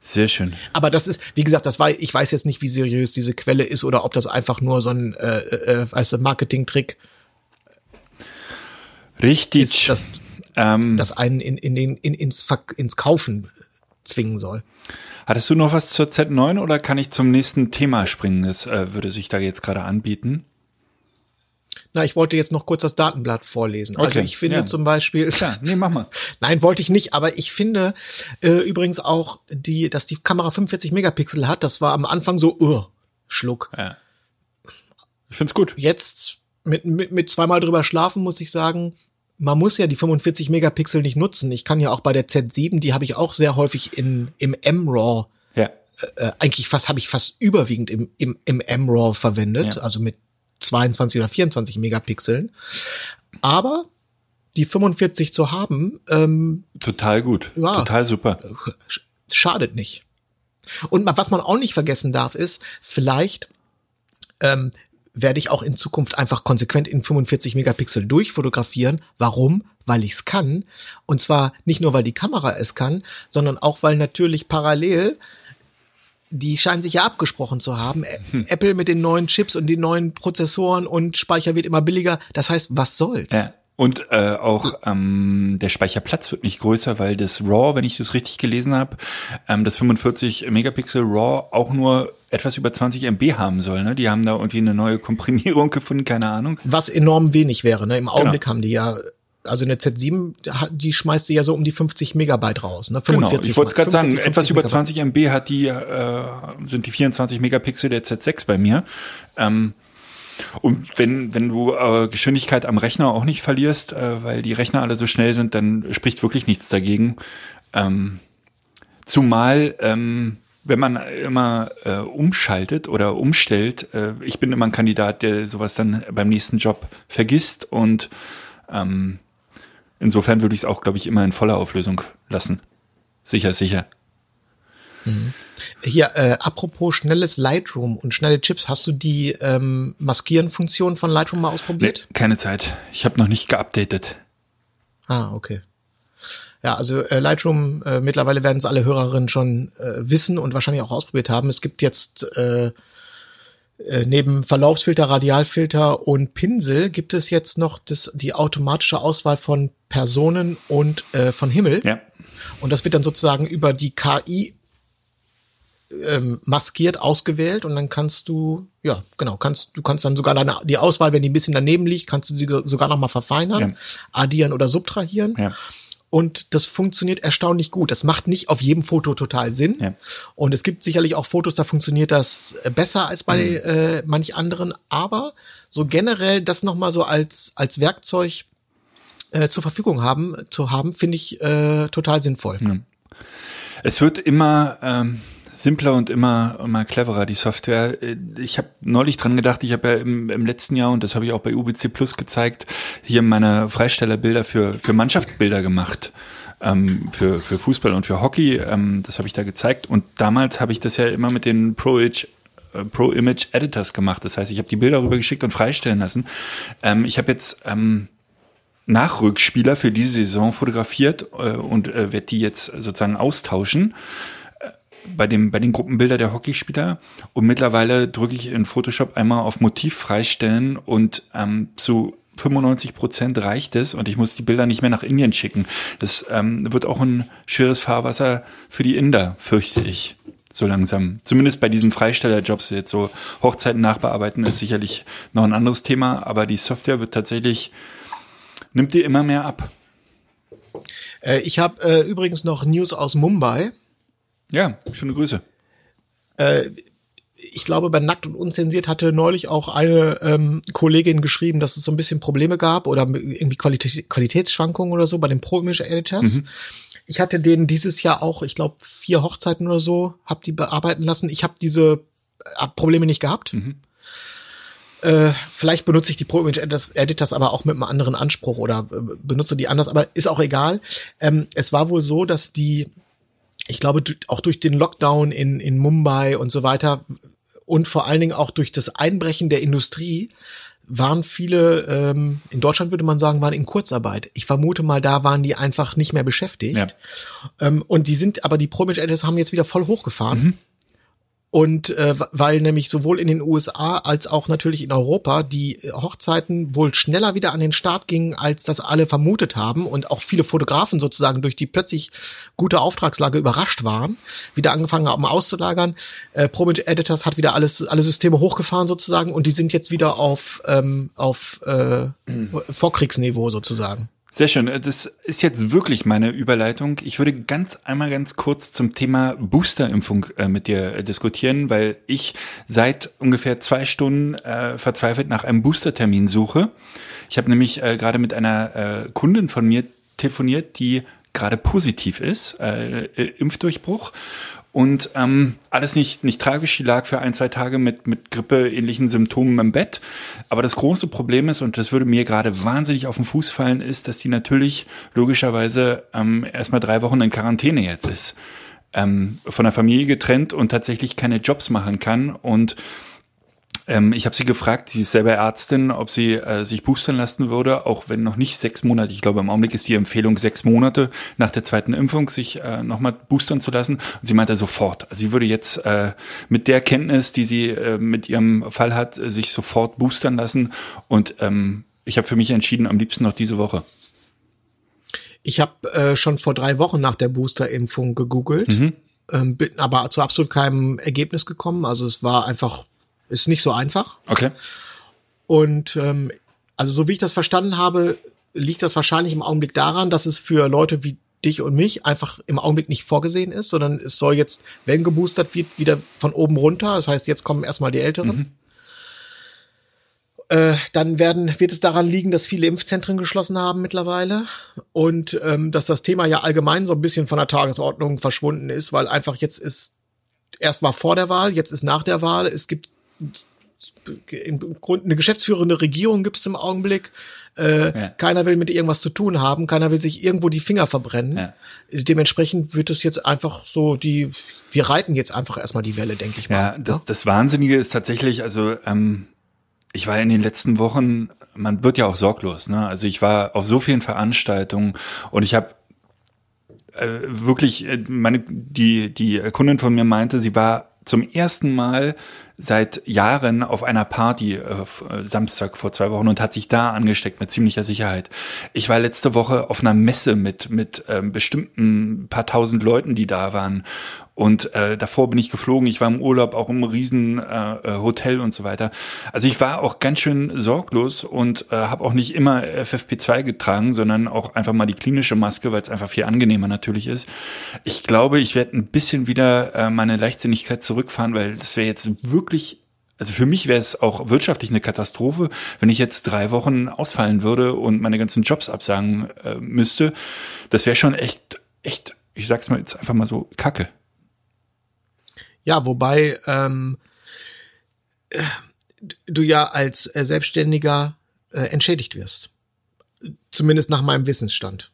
Sehr schön. Aber das ist, wie gesagt, das war, ich weiß jetzt nicht, wie seriös diese Quelle ist oder ob das einfach nur so ein äh, äh, weißt du, Marketing-Trick Richtig. ist, das, ähm, das einen in, in den, in, ins, ins Kaufen zwingen soll. Hattest du noch was zur Z9 oder kann ich zum nächsten Thema springen? Das äh, würde sich da jetzt gerade anbieten. Na, ich wollte jetzt noch kurz das Datenblatt vorlesen. Also Okay, ich finde ja. zum Beispiel, Ja, nee, mach mal. *laughs* nein, wollte ich nicht, aber ich finde äh, übrigens auch, die, dass die Kamera 45 Megapixel hat, das war am Anfang so, uh, Schluck. Ja. Ich find's gut. Jetzt mit, mit, mit zweimal drüber schlafen muss ich sagen, man muss ja die 45 Megapixel nicht nutzen. Ich kann ja auch bei der Z7, die habe ich auch sehr häufig in, im M-RAW Ja. äh, eigentlich fast habe ich fast überwiegend im im im M-RAW verwendet, Ja. also mit 22 oder 24 Megapixeln. Aber die 45 zu haben, ähm, Total gut. Ja. Total super. sch- schadet nicht. Und was man auch nicht vergessen darf, ist, vielleicht ähm, werde ich auch in Zukunft einfach konsequent in 45 Megapixel durchfotografieren. Warum? Weil ich es kann. Und zwar nicht nur, weil die Kamera es kann, sondern auch, weil natürlich parallel die scheinen sich ja abgesprochen zu haben. Hm. Apple mit den neuen Chips und den neuen Prozessoren und Speicher wird immer billiger. Das heißt, was soll's? Ja. Und äh, auch ähm, der Speicherplatz wird nicht größer, weil das RAW, wenn ich das richtig gelesen habe, ähm, das 45 Megapixel RAW auch nur etwas über 20 MB haben soll. Ne? Die haben da irgendwie eine neue Komprimierung *laughs* gefunden, keine Ahnung. Was enorm wenig wäre. Ne? Genau. Im Augenblick haben die ja, also eine Z7, die schmeißt sie ja so um die 50 Megabyte raus. Ne? Genau, 45 ich wollte gerade sagen, 50, etwas über 50 20 MB hat die, äh, sind die 24 Megapixel der Z6 bei mir. Ähm, und wenn, wenn du äh, Geschwindigkeit am Rechner auch nicht verlierst, äh, weil die Rechner alle so schnell sind, dann spricht wirklich nichts dagegen. Ähm, zumal, ähm, wenn man immer äh, umschaltet oder umstellt, äh, ich bin immer ein Kandidat, der sowas dann beim nächsten Job vergisst und ähm, insofern würde ich es auch, glaube ich, immer in voller Auflösung lassen. Sicher, sicher. Hier, äh, apropos schnelles Lightroom und schnelle Chips, hast du die ähm, Maskieren-Funktion von Lightroom mal Nee, ausprobiert? keine Zeit. Ich habe noch nicht geupdatet. Ah, okay. Ja, also äh, Lightroom, äh, mittlerweile werden es alle Hörerinnen schon äh, wissen und wahrscheinlich auch ausprobiert haben. Es gibt jetzt äh, äh, neben Verlaufsfilter, Radialfilter und Pinsel gibt es jetzt noch das, die automatische Auswahl von Personen und äh, von Himmel. Ja. Und das wird dann sozusagen über die KI ähm, maskiert ausgewählt und dann kannst du, ja, genau, kannst, du kannst dann sogar deine, die Auswahl, wenn die ein bisschen daneben liegt, kannst du sie sogar noch mal verfeinern, Ja. addieren oder subtrahieren. Ja. Und das funktioniert erstaunlich gut. Das macht nicht auf jedem Foto total Sinn. Ja. Und es gibt sicherlich auch Fotos, da funktioniert das äh, besser als bei äh, manch anderen. Aber so generell das nochmal so als, als Werkzeug äh, zur Verfügung haben, zu haben, finde ich äh, total sinnvoll. Es wird immer ähm, simpler und immer immer cleverer die Software. Ich habe neulich dran gedacht, ich habe ja im, im letzten Jahr und das habe ich auch bei UBC Plus gezeigt, hier meine Freistellerbilder für für Mannschaftsbilder gemacht. Ähm, für, für Fußball und für Hockey, ähm, das habe ich da gezeigt. Und damals habe ich das ja immer mit den Pro Image, äh, Pro Image Editors gemacht. Das heißt, ich habe die Bilder rübergeschickt und freistellen lassen. Ähm, ich habe jetzt ähm, Nachrückspieler für diese Saison fotografiert äh, und äh, werde die jetzt sozusagen austauschen bei dem bei den Gruppenbilder der Hockeyspieler und mittlerweile drücke ich in Photoshop einmal auf Motiv freistellen und ähm, zu 95 Prozent reicht es und ich muss die Bilder nicht mehr nach Indien schicken. Das ähm, wird auch ein schweres Fahrwasser für die Inder, fürchte ich. So langsam. Zumindest bei diesen Freistellerjobs jetzt so Hochzeiten nachbearbeiten ist sicherlich noch ein anderes Thema, aber die Software wird tatsächlich nimmt dir immer mehr ab. Äh, ich habe äh, übrigens noch News aus Mumbai. Ja, schöne Grüße. Ich glaube, bei Nackt und Unzensiert hatte neulich auch eine ähm, Kollegin geschrieben, dass es so ein bisschen Probleme gab oder irgendwie Qualität, Qualitätsschwankungen oder so bei den Pro Image Editors. Ich hatte denen dieses Jahr auch, ich glaube, vier Hochzeiten oder so, hab die bearbeiten lassen. Ich habe diese äh, Probleme nicht gehabt. Äh, vielleicht benutze ich die Pro Image Editors, Editors aber auch mit einem anderen Anspruch oder äh, benutze die anders, aber ist auch egal. Ähm, es war wohl so, dass die ich glaube, auch durch den Lockdown in, in Mumbai und so weiter und vor allen Dingen auch durch das Einbrechen der Industrie waren viele, ähm, in Deutschland würde man sagen, waren in Kurzarbeit. Ich vermute mal, da waren die einfach nicht mehr beschäftigt. Ja. Ähm, und die sind, aber die Pro Image Editors haben jetzt wieder voll hochgefahren. Und äh, weil nämlich sowohl in den USA als auch natürlich in Europa die Hochzeiten wohl schneller wieder an den Start gingen, als das alle vermutet haben und auch viele Fotografen sozusagen durch die plötzlich gute Auftragslage überrascht waren, wieder angefangen haben auszulagern. Äh, Promage Editors hat wieder alles alle Systeme hochgefahren sozusagen und die sind jetzt wieder auf ähm, auf äh, Vorkriegsniveau sozusagen. Sehr schön. Das ist jetzt wirklich meine Überleitung. Ich würde ganz einmal ganz kurz zum Thema Boosterimpfung äh, mit dir diskutieren, weil ich seit ungefähr zwei Stunden äh, verzweifelt nach einem Boostertermin suche. Ich habe nämlich äh, gerade mit einer äh, Kundin von mir telefoniert, die gerade positiv ist, äh, Impfdurchbruch und ähm, alles nicht, nicht tragisch, die lag für ein, zwei Tage mit, mit Grippe-ähnlichen Symptomen im Bett. Aber das große Problem ist, und das würde mir gerade wahnsinnig auf den Fuß fallen, ist, dass die natürlich logischerweise ähm, erstmal drei Wochen in Quarantäne jetzt ist. Ähm, von der Familie getrennt und tatsächlich keine Jobs machen kann. Und ähm, ich habe sie gefragt, sie ist selber Ärztin, ob sie äh, sich boostern lassen würde, auch wenn noch nicht sechs Monate. Ich glaube, im Augenblick ist die Empfehlung sechs Monate nach der zweiten Impfung sich äh, nochmal boostern zu lassen. Und sie meinte sofort. Also sie würde jetzt äh, mit der Kenntnis, die sie äh, mit ihrem Fall hat, sich sofort boostern lassen. Und ähm, ich habe für mich entschieden, am liebsten noch diese Woche. Ich habe äh, schon vor drei Wochen nach der Boosterimpfung gegoogelt, mhm. ähm, bin aber zu absolut keinem Ergebnis gekommen. Also es war einfach ist nicht so einfach. Okay. Und ähm, also so wie ich das verstanden habe, liegt das wahrscheinlich im Augenblick daran, dass es für Leute wie dich und mich einfach im Augenblick nicht vorgesehen ist, sondern es soll jetzt, wenn geboostert wird, wieder von oben runter. Das heißt, jetzt kommen erstmal die Älteren. Mhm. Äh, dann werden, wird es daran liegen, dass viele Impfzentren geschlossen haben mittlerweile und ähm, dass das Thema ja allgemein so ein bisschen von der Tagesordnung verschwunden ist, weil einfach jetzt ist erst war vor der Wahl, jetzt ist nach der Wahl. Es gibt im Grund eine geschäftsführende Regierung gibt es im Augenblick. Äh, ja. Keiner will mit irgendwas zu tun haben, keiner will sich irgendwo die Finger verbrennen. Ja. Dementsprechend wird es jetzt einfach so die, wir reiten jetzt einfach erstmal die Welle, denke ich mal. Ja, das, ja? das Wahnsinnige ist tatsächlich, also ähm, ich war in den letzten Wochen, man wird ja auch sorglos, ne? Also ich war auf so vielen Veranstaltungen und ich habe äh, wirklich, äh, meine, die, die Kundin von mir meinte, sie war zum ersten Mal seit Jahren auf einer Party äh, Samstag vor zwei Wochen und hat sich da angesteckt mit ziemlicher Sicherheit. Ich war letzte Woche auf einer Messe mit mit ähm, bestimmten paar tausend Leuten, die da waren und äh, davor bin ich geflogen. Ich war im Urlaub auch im riesen äh, äh Hotel und so weiter. Also ich war auch ganz schön sorglos und äh, habe auch nicht immer FFP2 getragen, sondern auch einfach mal die klinische Maske, weil es einfach viel angenehmer natürlich ist. Ich glaube, ich werde ein bisschen wieder äh, meine Leichtsinnigkeit zurückfahren, weil das wäre jetzt wirklich also für mich wäre es auch wirtschaftlich eine Katastrophe, wenn ich jetzt drei Wochen ausfallen würde und meine ganzen Jobs absagen äh, müsste. Das wäre schon echt, echt, ich sag's mal jetzt einfach mal so, Kacke. Ja, wobei ähm, du ja als äh, Selbstständiger äh, entschädigt wirst. Zumindest nach meinem Wissensstand.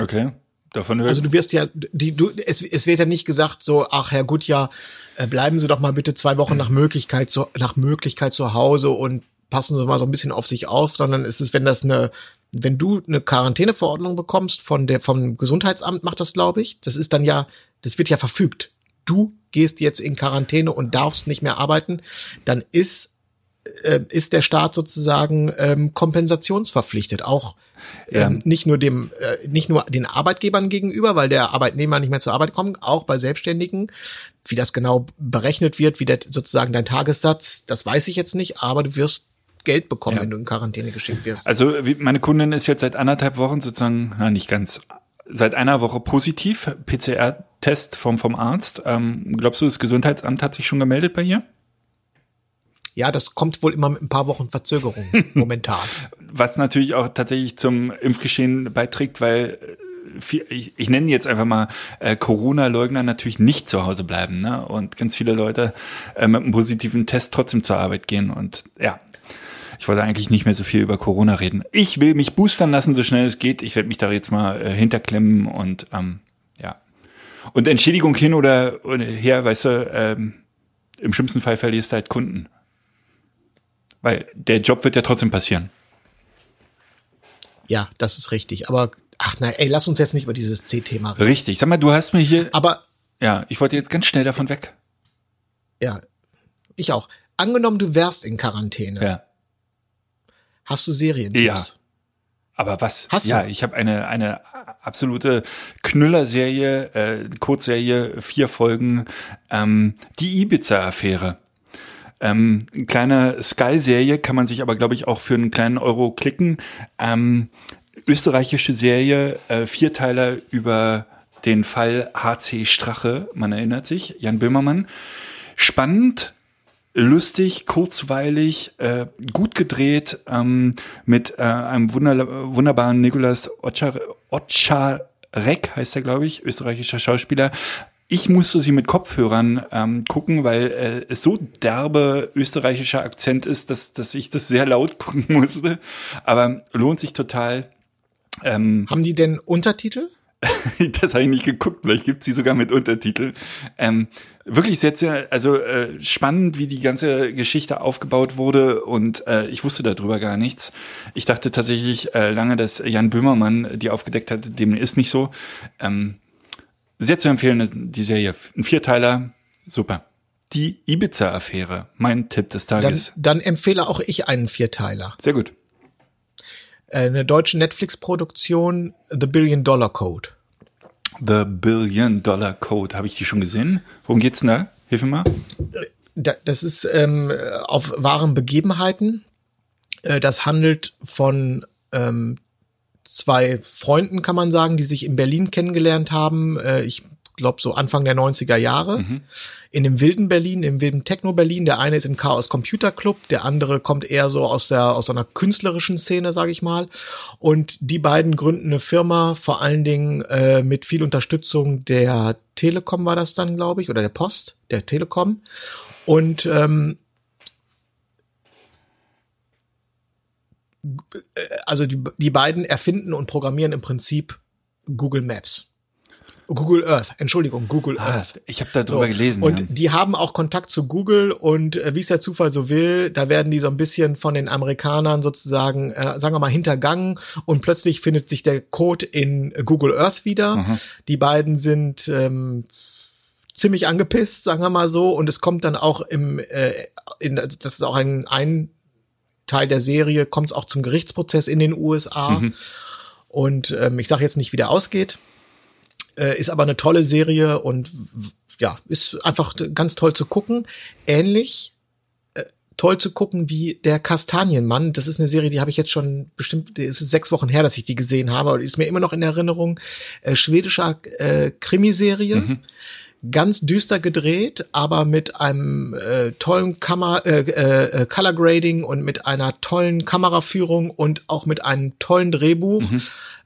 Okay. Davon höre Also du wirst ja, die, du, es, es wird ja nicht gesagt so, ach Herr Gutjahr, äh, bleiben Sie doch mal bitte zwei Wochen nach Möglichkeit zu, nach Möglichkeit zu Hause und passen Sie mal so ein bisschen auf sich auf, sondern ist es, wenn das eine, wenn du eine Quarantäneverordnung bekommst von der, vom Gesundheitsamt macht das, glaube ich, das ist dann ja, das wird ja verfügt du gehst jetzt in Quarantäne und darfst nicht mehr arbeiten, dann ist äh, ist der Staat sozusagen ähm, kompensationsverpflichtet, auch ähm, ja. nicht nur dem äh, nicht nur den Arbeitgebern gegenüber, weil der Arbeitnehmer nicht mehr zur Arbeit kommt, auch bei Selbstständigen. Wie das genau berechnet wird, wie der sozusagen dein Tagessatz, das weiß ich jetzt nicht, aber du wirst Geld bekommen, ja. wenn du in Quarantäne geschickt wirst. Also meine Kundin ist jetzt seit anderthalb Wochen sozusagen, na nicht ganz, seit einer Woche positiv, PCR-Test vom, vom Arzt. Ähm, glaubst du, das Gesundheitsamt hat sich schon gemeldet bei ihr? Ja, das kommt wohl immer mit ein paar Wochen Verzögerung *laughs* momentan. Was natürlich auch tatsächlich zum Impfgeschehen beiträgt, weil äh, ich, ich nenne jetzt einfach mal äh, Corona-Leugner natürlich nicht zu Hause bleiben, ne? Und ganz viele Leute äh, mit einem positiven Test trotzdem zur Arbeit gehen. Und ja, ich wollte eigentlich nicht mehr so viel über Corona reden. Ich will mich boostern lassen, so schnell es geht. Ich werde mich da jetzt mal äh, hinterklemmen und ähm, ja. Und Entschädigung hin oder, oder her, weißt du, ähm, im schlimmsten Fall verlierst du halt Kunden. Weil der Job wird ja trotzdem passieren. Ja, das ist richtig. Aber ach nein, ey, lass uns jetzt nicht über dieses C-Thema reden. Richtig. Sag mal, du hast mir hier. Aber ja, ich wollte jetzt ganz schnell davon weg. Ja, ich auch. Angenommen, du wärst in Quarantäne. Ja. Hast du Serientipps? Ja. Aber was? Hast du? Ja, ich habe eine eine absolute Knüllerserie, äh, Kurzserie, vier Folgen, ähm, die Ibiza-Affäre. Ähm, eine kleine Sky-Serie kann man sich aber, glaube ich, auch für einen kleinen Euro klicken. Ähm, österreichische Serie, äh, Vierteiler über den Fall HC Strache, man erinnert sich, Jan Böhmermann. Spannend, lustig, kurzweilig, äh, gut gedreht, ähm, mit äh, einem wunder wunderbaren Nikolas Otschar Otscharek, heißt er, glaube ich, österreichischer Schauspieler. Ich musste sie mit Kopfhörern ähm, gucken, weil äh, es so derbe österreichischer Akzent ist, dass, dass ich das sehr laut *laughs* gucken musste. Aber lohnt sich total. Ähm, Haben die denn Untertitel? *laughs* das habe ich nicht geguckt, vielleicht gibt sie sogar mit Untertitel. Ähm, wirklich sehr, sehr, also äh, spannend, wie die ganze Geschichte aufgebaut wurde und äh, ich wusste darüber gar nichts. Ich dachte tatsächlich äh, lange, dass Jan Böhmermann die aufgedeckt hat, dem ist nicht so. Ähm, sehr zu empfehlen, die Serie. Ein Vierteiler, super. Die Ibiza-Affäre, mein Tipp des Dann, Tages. dann empfehle auch ich einen Vierteiler. Sehr gut. Äh, Eine deutsche Netflix-Produktion, The Billion Dollar Code. The Billion Dollar Code, habe ich die schon gesehen? Worum geht's denn da? Hilf mir mal. Da- Das ist ähm, auf wahren Begebenheiten. Äh, Das handelt von ähm, zwei Freunden, kann man sagen, die sich in Berlin kennengelernt haben. Äh, ich glaube so Anfang der 90er Jahre. In dem wilden Berlin, im wilden Techno-Berlin. Der eine ist im Chaos Computer Club, der andere kommt eher so aus der aus einer künstlerischen Szene, sage ich mal. Und die beiden gründen eine Firma, vor allen Dingen äh, mit viel Unterstützung der Telekom war das dann, glaube ich, oder der Post, der Telekom. Und ähm, also die, die beiden erfinden und programmieren im Prinzip Google Maps. Google Earth, Entschuldigung, Google Ah, Earth. ich habe darüber gelesen. Und ja. die haben auch Kontakt zu Google und äh, wie es der Zufall so will, da werden die so ein bisschen von den Amerikanern sozusagen, äh, sagen wir mal, hintergangen und plötzlich findet sich der Code in Google Earth wieder. Die beiden sind ähm, ziemlich angepisst, sagen wir mal so, und es kommt dann auch im, äh, in, das ist auch ein, ein Teil der Serie, kommt es auch zum Gerichtsprozess in den USA. Und ähm, ich sage jetzt nicht, wie der ausgeht, äh, ist aber eine tolle Serie und ja, ist einfach ganz toll zu gucken. Ähnlich äh, toll zu gucken wie der Kastanienmann. Das ist eine Serie, die habe ich jetzt schon bestimmt, es ist sechs Wochen her, dass ich die gesehen habe, aber die ist mir immer noch in Erinnerung. Äh, schwedischer äh, Krimiserie. Ganz düster gedreht, aber mit einem äh, tollen Kamera, äh, äh, äh, Color Grading und mit einer tollen Kameraführung und auch mit einem tollen Drehbuch.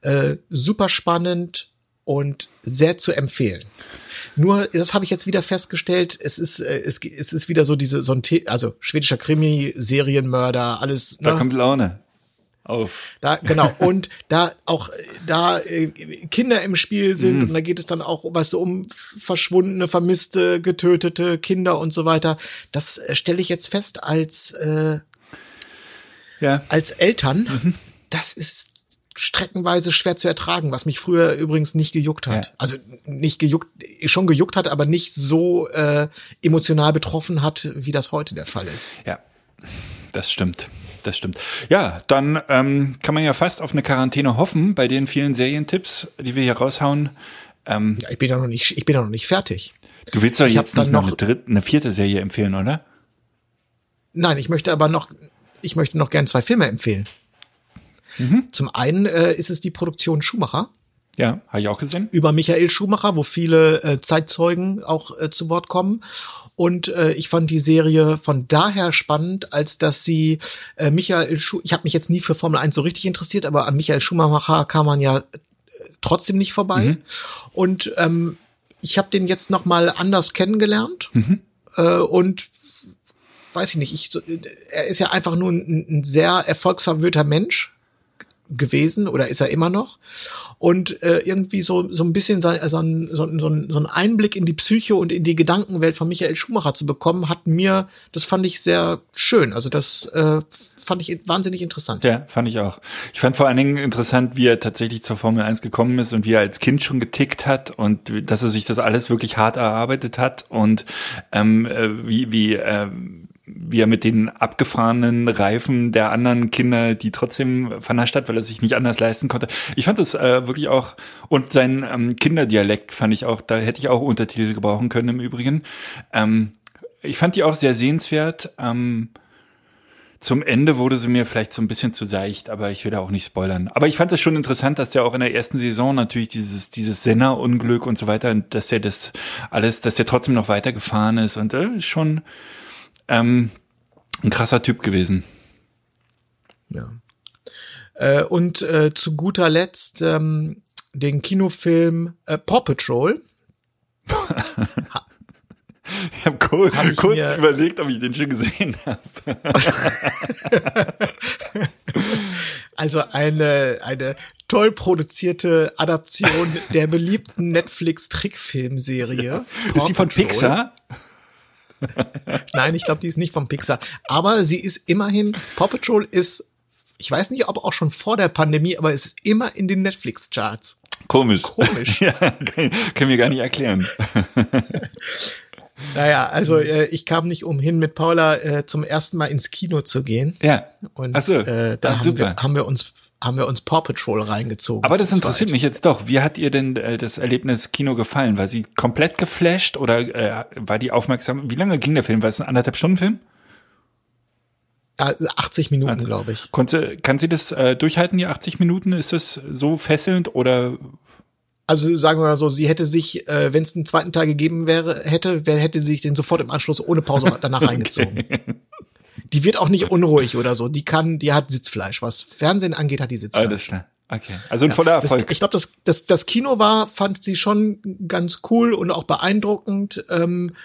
Äh, super spannend und sehr zu empfehlen. Nur, das habe ich jetzt wieder festgestellt, es ist, äh, es, es ist wieder so diese, so ein, The also schwedischer Krimi, Serienmörder, alles. Da ne? kommt Laune auf. Da, genau. Und da auch, da äh, Kinder im Spiel sind und da geht es dann auch, weißt du, um verschwundene, vermisste, getötete Kinder und so weiter. Das äh, stelle ich jetzt fest als, äh, Ja. als Eltern. Das ist streckenweise schwer zu ertragen, was mich früher übrigens nicht gejuckt hat. Ja. Also nicht gejuckt, schon gejuckt hat, aber nicht so äh, emotional betroffen hat, wie das heute der Fall ist. Ja, das stimmt. Das stimmt. Ja, dann ähm, kann man ja fast auf eine Quarantäne hoffen bei den vielen Serientipps, die wir hier raushauen. Ähm, Ja, ich bin ja noch nicht, ich bin ja noch nicht fertig. du willst doch Ich jetzt nicht noch- eine, dritte, eine vierte Serie empfehlen, oder? Nein, ich möchte aber noch, ich möchte noch gern zwei Filme empfehlen. Mhm. Zum einen äh, ist es die Produktion Schumacher Ja, habe ich auch gesehen. über Michael Schumacher, wo viele äh, Zeitzeugen auch äh, zu Wort kommen. Und äh, ich fand die Serie von daher spannend, als dass sie äh, Michael Schumacher, ich habe mich jetzt nie für Formel 1 so richtig interessiert, aber an Michael Schumacher kam man ja äh, trotzdem nicht vorbei. Und ähm, ich habe den jetzt noch mal anders kennengelernt äh, und weiß ich nicht, ich, so- er ist ja einfach nur ein, ein sehr erfolgsverwöhnter Mensch, gewesen oder ist er immer noch. Und äh, irgendwie so, so ein bisschen so, so, ein, so, ein, so ein Einblick in die Psyche und in die Gedankenwelt von Michael Schumacher zu bekommen, hat mir, das fand ich sehr schön. Also das äh, fand ich wahnsinnig interessant. Ja, fand ich auch. Ich fand vor allen Dingen interessant, wie er tatsächlich zur Formel 1 gekommen ist und wie er als Kind schon getickt hat und dass er sich das alles wirklich hart erarbeitet hat und ähm, äh, wie, wie äh, wie er mit den abgefahrenen Reifen der anderen Kinder, die trotzdem vernascht hat, weil er sich nicht anders leisten konnte. Ich fand das äh, wirklich auch, und sein ähm, Kinderdialekt fand ich auch, da hätte ich auch Untertitel gebrauchen können im Übrigen. Ähm, ich fand die auch sehr sehenswert. Ähm, zum Ende wurde sie mir vielleicht so ein bisschen zu seicht, aber ich will da auch nicht spoilern. Aber ich fand es schon interessant, dass der auch in der ersten Saison natürlich dieses, dieses Senna-Unglück und so weiter, dass der das alles, dass der trotzdem noch weitergefahren ist und äh, schon ähm, ein krasser Typ gewesen. Ja. Äh, und äh, zu guter Letzt ähm, den Kinofilm äh, Paw Patrol. Ich habe kurz, hab kurz überlegt, ob ich den schon gesehen habe. *laughs* also eine, eine toll produzierte Adaption der beliebten Netflix-Trickfilmserie. Ist die von Pixar? *laughs* Nein, ich glaube, die ist nicht von Pixar. Aber sie ist immerhin, Paw Patrol ist, ich weiß nicht, ob auch schon vor der Pandemie, aber ist immer in den Netflix-Charts. Komisch. Komisch. *laughs* ja, kann, können wir gar nicht erklären. *laughs* Naja, also äh, ich kam nicht umhin, mit Paula äh, zum ersten Mal ins Kino zu gehen. Ja. Und Ach so, äh, da haben wir, haben wir uns haben wir uns Paw Patrol reingezogen. Aber das interessiert mich jetzt doch. Wie hat ihr denn äh, das Erlebnis Kino gefallen? War sie komplett geflasht oder äh, war die aufmerksam? Wie lange ging der Film? War es ein anderthalb Stunden Film? Ja, 80 Minuten, also, glaube ich. Konnte, kann sie das äh, durchhalten, die 80 Minuten? Ist das so fesselnd oder also sagen wir mal so, sie hätte sich, äh, wenn es einen zweiten Teil gegeben wäre, hätte, wer hätte sie sich den sofort im Anschluss ohne Pause *laughs* danach okay. reingezogen. Die wird auch nicht unruhig oder so. Die kann, die hat Sitzfleisch. Was Fernsehen angeht, hat die Sitzfleisch. Alles klar. Okay. Also ein voller Erfolg. Das, ich glaube, das, das, das Kino war, fand sie schon ganz cool und auch beeindruckend. Ähm,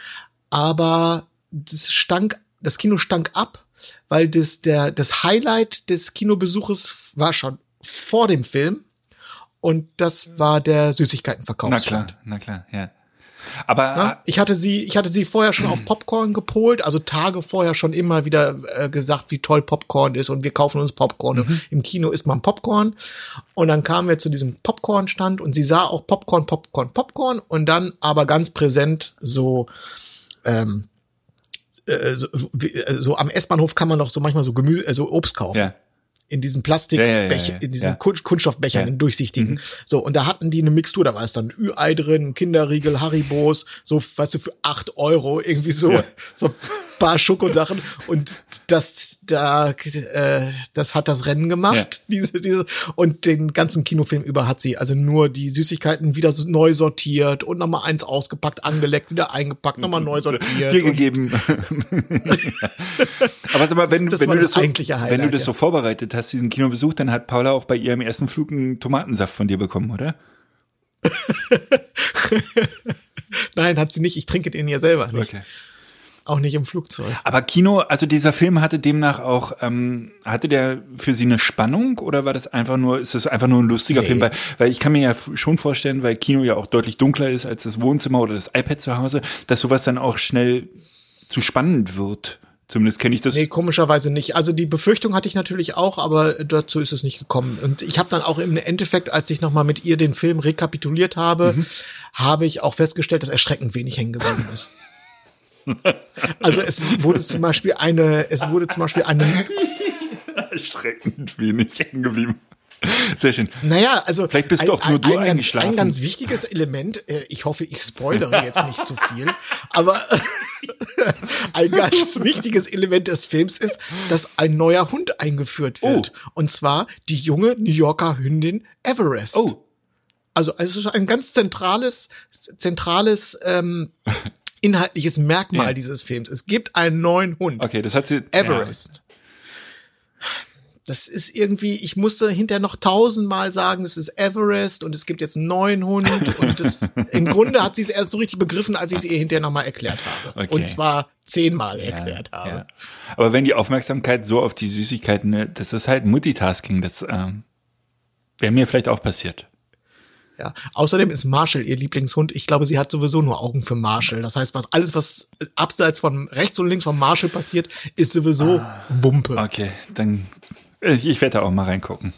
aber das stank, das Kino stank ab, weil das, der, das Highlight des Kinobesuches war schon vor dem Film und das war der Süßigkeitenverkauf. Na klar, na klar, ja. Aber Na, ich hatte sie, ich hatte sie vorher schon auf *clears throat* Popcorn gepolt, also Tage vorher schon immer wieder äh, gesagt, wie toll Popcorn ist und wir kaufen uns Popcorn. Mhm. Im Kino isst man Popcorn und dann kamen wir zu diesem Popcorn-Stand und sie sah auch Popcorn, Popcorn, Popcorn und dann aber ganz präsent so ähm, äh, so, äh, so am S-Bahnhof kann man doch so manchmal so Gemüse, äh, so Obst kaufen. Ja in diesen Plastikbecher, ja, ja, in diesen Kunststoffbechern, in durchsichtigen. Mhm. So, und da hatten die eine Mixtur, da war es dann Ü-Ei drin, Kinderriegel, Haribos, so, weißt du, für acht Euro irgendwie so, *laughs* so paar Schokosachen. Und das da äh, das hat das Rennen gemacht diese diese und den ganzen Kinofilm über hat sie also nur die Süßigkeiten wieder so neu sortiert und nochmal eins ausgepackt angeleckt wieder eingepackt nochmal neu *laughs* sortiert dir gegeben. *laughs* Aber sag mal, wenn, das, das wenn du das so, wenn du das so vorbereitet hast diesen Kinobesuch dann hat Paula auch bei ihrem ersten Flug einen Tomatensaft von dir bekommen oder *laughs* Nein, hat sie nicht. Ich trinke den ja selber nicht. Okay. Auch nicht im Flugzeug. Aber Kino, also dieser Film hatte demnach auch, ähm, hatte der für Sie eine Spannung oder war das einfach nur, ist das einfach nur ein lustiger nee. Film? Weil, weil ich kann mir ja schon vorstellen, weil Kino ja auch deutlich dunkler ist als das Wohnzimmer oder das iPad zu Hause, dass sowas dann auch schnell zu spannend wird. Zumindest kenne ich das. Nee, komischerweise nicht. Also die Befürchtung hatte ich natürlich auch, aber dazu ist es nicht gekommen. Und ich habe dann auch im Endeffekt, als ich nochmal mit ihr den Film rekapituliert habe, mhm. habe ich auch festgestellt, dass erschreckend wenig hängen geblieben ist. *laughs* Also es wurde zum Beispiel eine, es wurde zum Beispiel eine erschreckend wenig hängen geblieben. *laughs* Sehr schön. Naja, also vielleicht bist du auch nur ein, du ein eingeschlafen. Ganz, ein ganz wichtiges Element. Äh, ich hoffe, ich spoilere jetzt nicht zu viel, aber *laughs* ein ganz wichtiges Element des Films ist, dass ein neuer Hund eingeführt wird, oh. und zwar die junge New Yorker Hündin Everest. Oh. Also, also ein ganz zentrales, zentrales ähm, inhaltliches Merkmal ja. dieses Films. Es gibt einen neuen Hund. Okay, das hat sie. Everest. Ja. Das ist irgendwie, ich musste hinterher noch tausendmal sagen, es ist Everest und es gibt jetzt einen neuen Hund *laughs* und das, im Grunde hat sie es erst so richtig begriffen, als ich es ihr hinterher nochmal erklärt habe. Okay. Und zwar zehnmal ja, erklärt habe. Ja. Aber wenn die Aufmerksamkeit so auf die Süßigkeiten, ne, das ist halt Multitasking, das, ähm, Wäre mir vielleicht auch passiert. Ja. Außerdem ist Marshall ihr Lieblingshund. Ich glaube, sie hat sowieso nur Augen für Marshall. Das heißt, was alles, was abseits von rechts und links von Marshall passiert, ist sowieso Wumpe. Okay, dann ich werde da auch mal reingucken.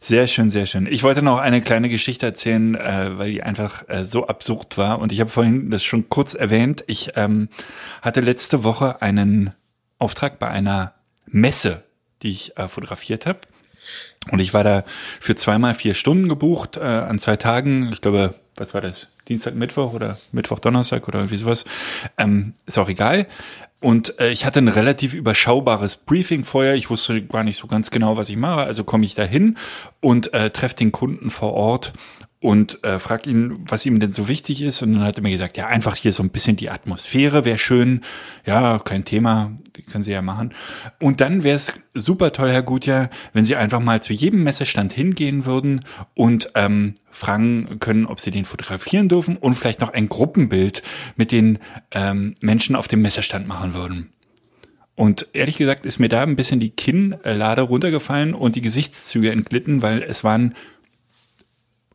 Sehr schön, sehr schön. Ich wollte noch eine kleine Geschichte erzählen, äh, weil die einfach äh, so absurd war. Und ich habe vorhin das schon kurz erwähnt. Ich ähm, hatte letzte Woche einen Auftrag bei einer Messe, die ich äh, fotografiert habe. Und ich war da für zweimal vier Stunden gebucht äh, an zwei Tagen. Ich glaube, was war das? Dienstag, Mittwoch oder Mittwoch, Donnerstag oder irgendwie sowas. Ähm, ist auch egal. Und äh, ich hatte ein relativ überschaubares Briefing vorher. Ich wusste gar nicht so ganz genau, was ich mache. Also komme ich da hin und äh, treffe den Kunden vor Ort und äh, frag ihn, was ihm denn so wichtig ist. Und dann hat er mir gesagt, ja, einfach hier so ein bisschen die Atmosphäre wäre schön. Ja, kein Thema, können Sie ja machen. Und dann wäre es super toll, Herr Gutjahr, wenn Sie einfach mal zu jedem Messestand hingehen würden und ähm, fragen können, ob Sie den fotografieren dürfen und vielleicht noch ein Gruppenbild mit den ähm, Menschen auf dem Messestand machen würden. Und ehrlich gesagt ist mir da ein bisschen die Kinnlade runtergefallen und die Gesichtszüge entglitten, weil es waren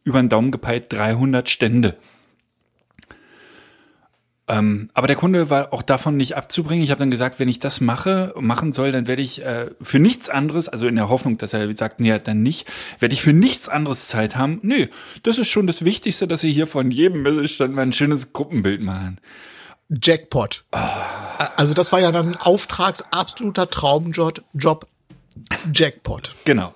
über den Daumen gepeilt 300 Stände. Ähm, aber der Kunde war auch davon nicht abzubringen. Ich habe dann gesagt, wenn ich das mache, machen soll, dann werde ich äh, für nichts anderes, also in der Hoffnung, dass er sagt, nee, dann nicht, werde ich für nichts anderes Zeit haben. Nö, das ist schon das Wichtigste, dass Sie hier von jedem Mittelstand mal ein schönes Gruppenbild machen. Jackpot. Also das war ja dann ein auftragsabsoluter Traumjob. Job. Jackpot. Genau.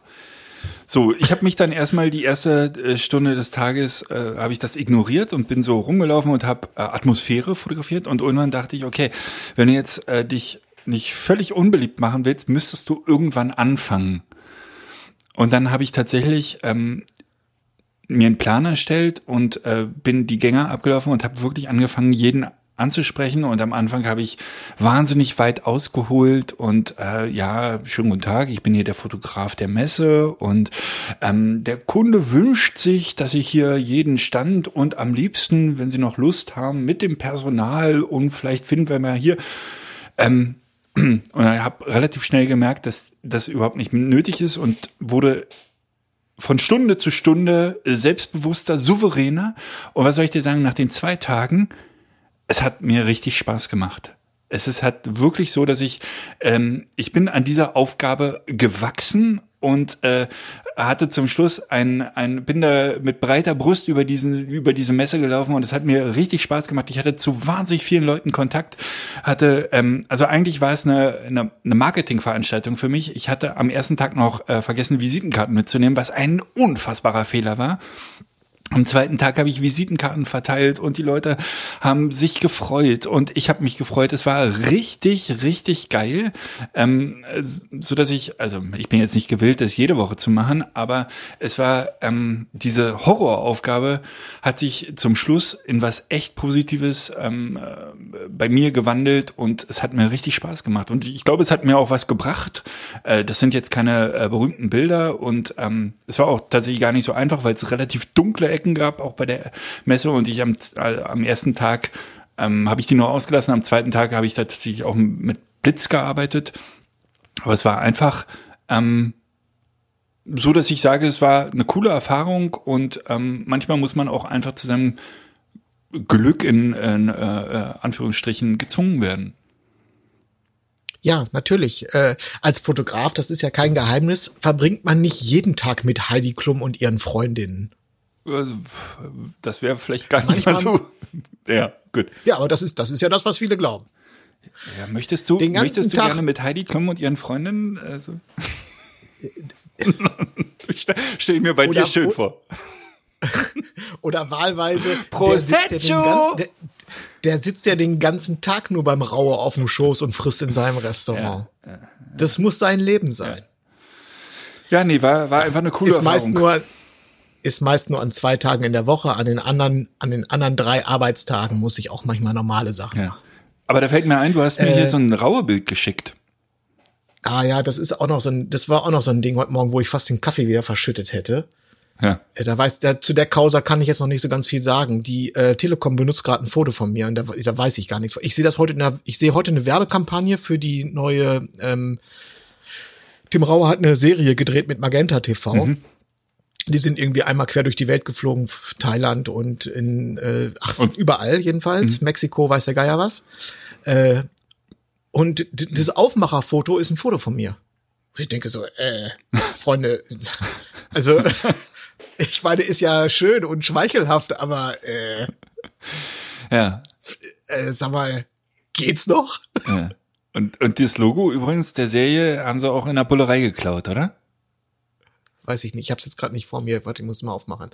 So, ich habe mich dann erstmal die erste äh, Stunde des Tages äh, habe ich das ignoriert und bin so rumgelaufen und habe äh, Atmosphäre fotografiert und irgendwann dachte ich, okay, wenn du jetzt äh, dich nicht völlig unbeliebt machen willst, müsstest du irgendwann anfangen. Und dann habe ich tatsächlich ähm, mir einen Plan erstellt und äh, bin die Gänger abgelaufen und habe wirklich angefangen, jeden anzusprechen und am Anfang habe ich wahnsinnig weit ausgeholt und äh, ja, schönen guten Tag, ich bin hier der Fotograf der Messe und ähm, der Kunde wünscht sich, dass ich hier jeden Stand und am liebsten, wenn Sie noch Lust haben, mit dem Personal und vielleicht finden wir mal hier ähm, *clears throat* und ich habe relativ schnell gemerkt, dass das überhaupt nicht nötig ist und wurde von Stunde zu Stunde selbstbewusster, souveräner. Und was soll ich dir sagen, nach den zwei Tagen es hat mir richtig Spaß gemacht. Es ist halt wirklich so, dass ich, ähm, ich bin an dieser Aufgabe gewachsen und äh, hatte zum Schluss ein, ein, bin da mit breiter Brust über diesen, über diese Messe gelaufen und es hat mir richtig Spaß gemacht. Ich hatte zu wahnsinnig vielen Leuten Kontakt, hatte, ähm, also eigentlich war es eine, eine, eine Marketingveranstaltung für mich. Ich hatte am ersten Tag noch äh, vergessen, Visitenkarten mitzunehmen, was ein unfassbarer Fehler war. Am zweiten Tag habe ich Visitenkarten verteilt und die Leute haben sich gefreut und ich habe mich gefreut. Es war richtig, richtig geil, ähm, so dass ich, also ich bin jetzt nicht gewillt, das jede Woche zu machen, aber es war ähm, diese Horroraufgabe hat sich zum Schluss in was echt Positives ähm, äh, bei mir gewandelt und es hat mir richtig Spaß gemacht und ich glaube, es hat mir auch was gebracht. Äh, das sind jetzt keine äh, berühmten Bilder und ähm, es war auch tatsächlich gar nicht so einfach, weil es relativ dunkle Ecken gab, auch bei der Messe. Und ich am, äh, am ersten Tag ähm, habe ich die nur ausgelassen. Am zweiten Tag habe ich tatsächlich auch mit Blitz gearbeitet. Aber es war einfach ähm, so, dass ich sage, es war eine coole Erfahrung und ähm, manchmal muss man auch einfach zu seinem Glück in, in äh, äh Anführungsstrichen gezwungen werden. Ja, natürlich. Äh, als Fotograf, das ist ja kein Geheimnis, verbringt man nicht jeden Tag mit Heidi Klum und ihren Freundinnen. Also, das wäre vielleicht gar nicht Manchmal, mal so. Ja, gut. Ja, aber das ist, das ist ja das, was viele glauben. Ja, möchtest du, möchtest du Tag gerne mit Heidi Klum und ihren Freundinnen? Also. *laughs* Stell ich mir bei oder, dir schön vor. *laughs* Oder wahlweise. Prosecco! Der, der, sitzt ja den ganzen Tag nur beim Rauer auf dem Schoß und frisst in seinem Restaurant. Ja, ja. Das muss sein Leben sein. Ja, nee, war, war einfach eine coole ist Erfahrung. Meist nur, ist meist nur an zwei Tagen in der Woche, an den anderen, an den anderen drei Arbeitstagen muss ich auch manchmal normale Sachen ja. Aber da fällt mir ein, du hast mir äh, hier so ein raue Bild geschickt. Ah ja, das ist auch noch so ein, das war auch noch so ein Ding heute Morgen, wo ich fast den Kaffee wieder verschüttet hätte. Ja. Äh, da weiß, da, zu der Causa kann ich jetzt noch nicht so ganz viel sagen. Die äh, Telekom benutzt gerade ein Foto von mir und da, da weiß ich gar nichts. Ich sehe das heute in der, ich sehe heute eine Werbekampagne für die neue. Ähm, Tim Rauer hat eine Serie gedreht mit Magenta TV. Mhm Die sind irgendwie einmal quer durch die Welt geflogen, Thailand und in äh, ach, Und- überall jedenfalls. Mexiko, weiß der Geier was. Äh, und das Aufmacherfoto ist ein Foto von mir. Ich denke so, äh, *laughs* Freunde, also *laughs* ich meine, ist ja schön und schmeichelhaft, aber äh, Ja. äh, sag mal, geht's noch? ja. Und, und das Logo übrigens der Serie haben sie auch in der Bullerei geklaut, oder? Weiß ich nicht, ich hab's jetzt gerade nicht vor mir. Warte, ich muss mal aufmachen.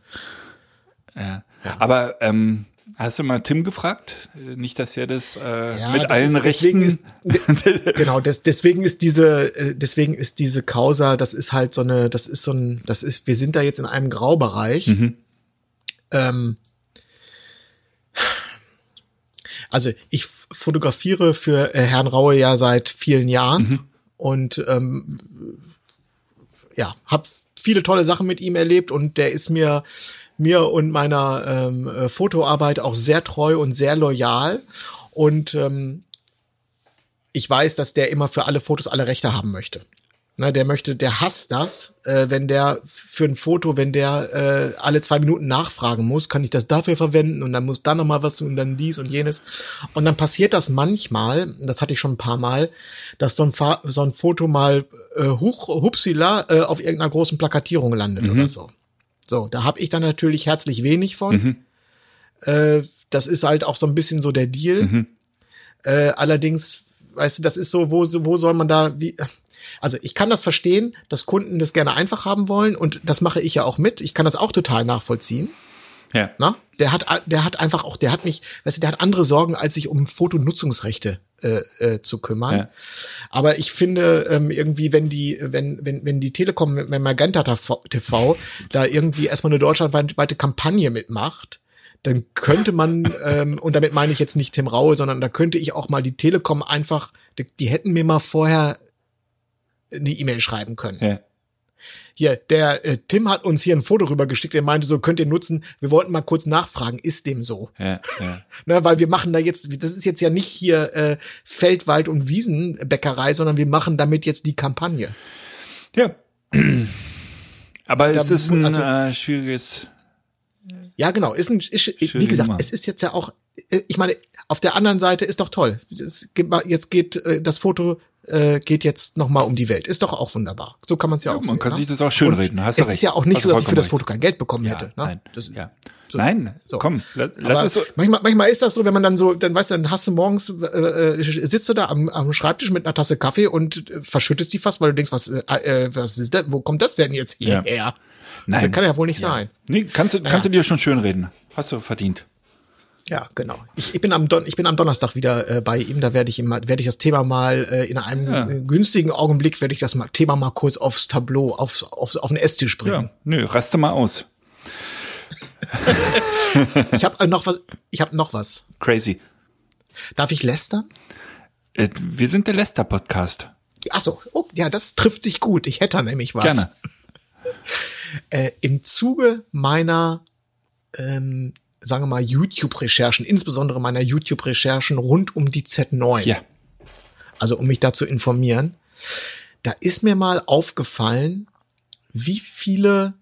Ja. Aber ähm, hast du mal Tim gefragt? Nicht, dass er das äh, Ja, mit das allen ist- deswegen Rechten. ist- *laughs* Genau, des, deswegen ist diese, äh, deswegen ist diese Causa, das ist halt so eine, das ist so ein, das ist, wir sind da jetzt in einem Graubereich. Ähm, also ich fotografiere für äh, Herrn Raue ja seit vielen Jahren und ähm, ja, habe viele tolle Sachen mit ihm erlebt und der ist mir mir und meiner ähm, äh, Fotoarbeit auch sehr treu und sehr loyal und ähm, ich weiß, dass der immer für alle Fotos alle Rechte haben möchte. Ne, der möchte, der hasst das, äh, wenn der für ein Foto, wenn der äh, alle zwei Minuten nachfragen muss, kann ich das dafür verwenden und dann muss da noch mal was und dann dies und jenes. Und dann passiert das manchmal, das hatte ich schon ein paar Mal, dass so ein, Fa so ein Foto mal äh, huch, hupsila äh, auf irgendeiner großen Plakatierung landet oder so. So, da habe ich dann natürlich herzlich wenig von. Äh, das ist halt auch so ein bisschen so der Deal. Äh, allerdings, weißt du, das ist so, wo, wo soll man da, wie, also ich kann das verstehen, dass Kunden das gerne einfach haben wollen und das mache ich ja auch mit. Ich kann das auch total nachvollziehen. Ja. Na? Der hat, der hat einfach auch, der hat nicht, weißt du, der hat andere Sorgen, als sich um Fotonutzungsrechte äh, äh, zu kümmern. Ja. Aber ich finde ähm, irgendwie, wenn die, wenn, wenn, wenn die Telekom mit Magenta TV, TV da irgendwie erstmal eine deutschlandweite Kampagne mitmacht, dann könnte man, ähm, und damit meine ich jetzt nicht Tim Raue, sondern da könnte ich auch mal die Telekom einfach, die, die hätten mir mal vorher eine E-Mail schreiben können. Ja. Hier, der äh, Tim hat uns hier ein Foto rübergeschickt, der meinte so, könnt ihr nutzen. Wir wollten mal kurz nachfragen, ist dem so? Ja. Ja. *laughs* Ne, weil wir machen da jetzt, das ist jetzt ja nicht hier äh, Feldwald- und Wiesenbäckerei, sondern wir machen damit jetzt die Kampagne. ja. Aber Da es ist ein also- äh, schwieriges. Ja, genau. Ist ein, ist, wie gesagt, Nummer. es ist jetzt ja auch, äh, ich meine, auf der anderen Seite ist doch toll. Jetzt geht äh, das Foto äh, geht jetzt noch mal um die Welt. Ist doch auch wunderbar. So kann man es ja, auch man sehen. kann ne? sich das auch schön Und reden, hast du es ist recht. ja auch nicht Hast so, dass ich für das Foto kein Geld bekommen Ja, hätte. Ne? nein. Das ist, ja. so. Nein, So. komm, la- lass Aber es so. manchmal, manchmal ist das so, wenn man dann so, dann weißt du, dann hast du morgens, äh, äh, sitzt du da am, am Schreibtisch mit einer Tasse Kaffee und äh, verschüttest die fast, weil du denkst, was, äh, äh, was ist das, wo kommt das denn jetzt Ja. hierher? Nein. Das kann ja wohl nicht sein. Nee, kannst du, kannst du dir schon schön reden. Hast du verdient. Ja, genau. Ich, ich bin am Don ich bin am Donnerstag wieder äh, bei ihm. Da werde ich ihm mal, werde ich das Thema mal äh, in einem Ja. äh, günstigen Augenblick werde ich das mal, Thema mal kurz aufs Tableau, aufs, aufs auf den Esstisch bringen. Ja. Nö, raste mal aus. *laughs* Ich habe äh, noch was. Ich habe noch was. Crazy. Darf ich lästern? Äh, wir sind der Lester-Podcast. Ach so. Oh, ja, das trifft sich gut. Ich hätte nämlich was. Gerne. Äh, Im Zuge meiner ähm, sagen wir mal YouTube-Recherchen, insbesondere meiner YouTube-Recherchen rund um die Z9. Ja. also um mich da zu informieren, da ist mir mal aufgefallen, wie viele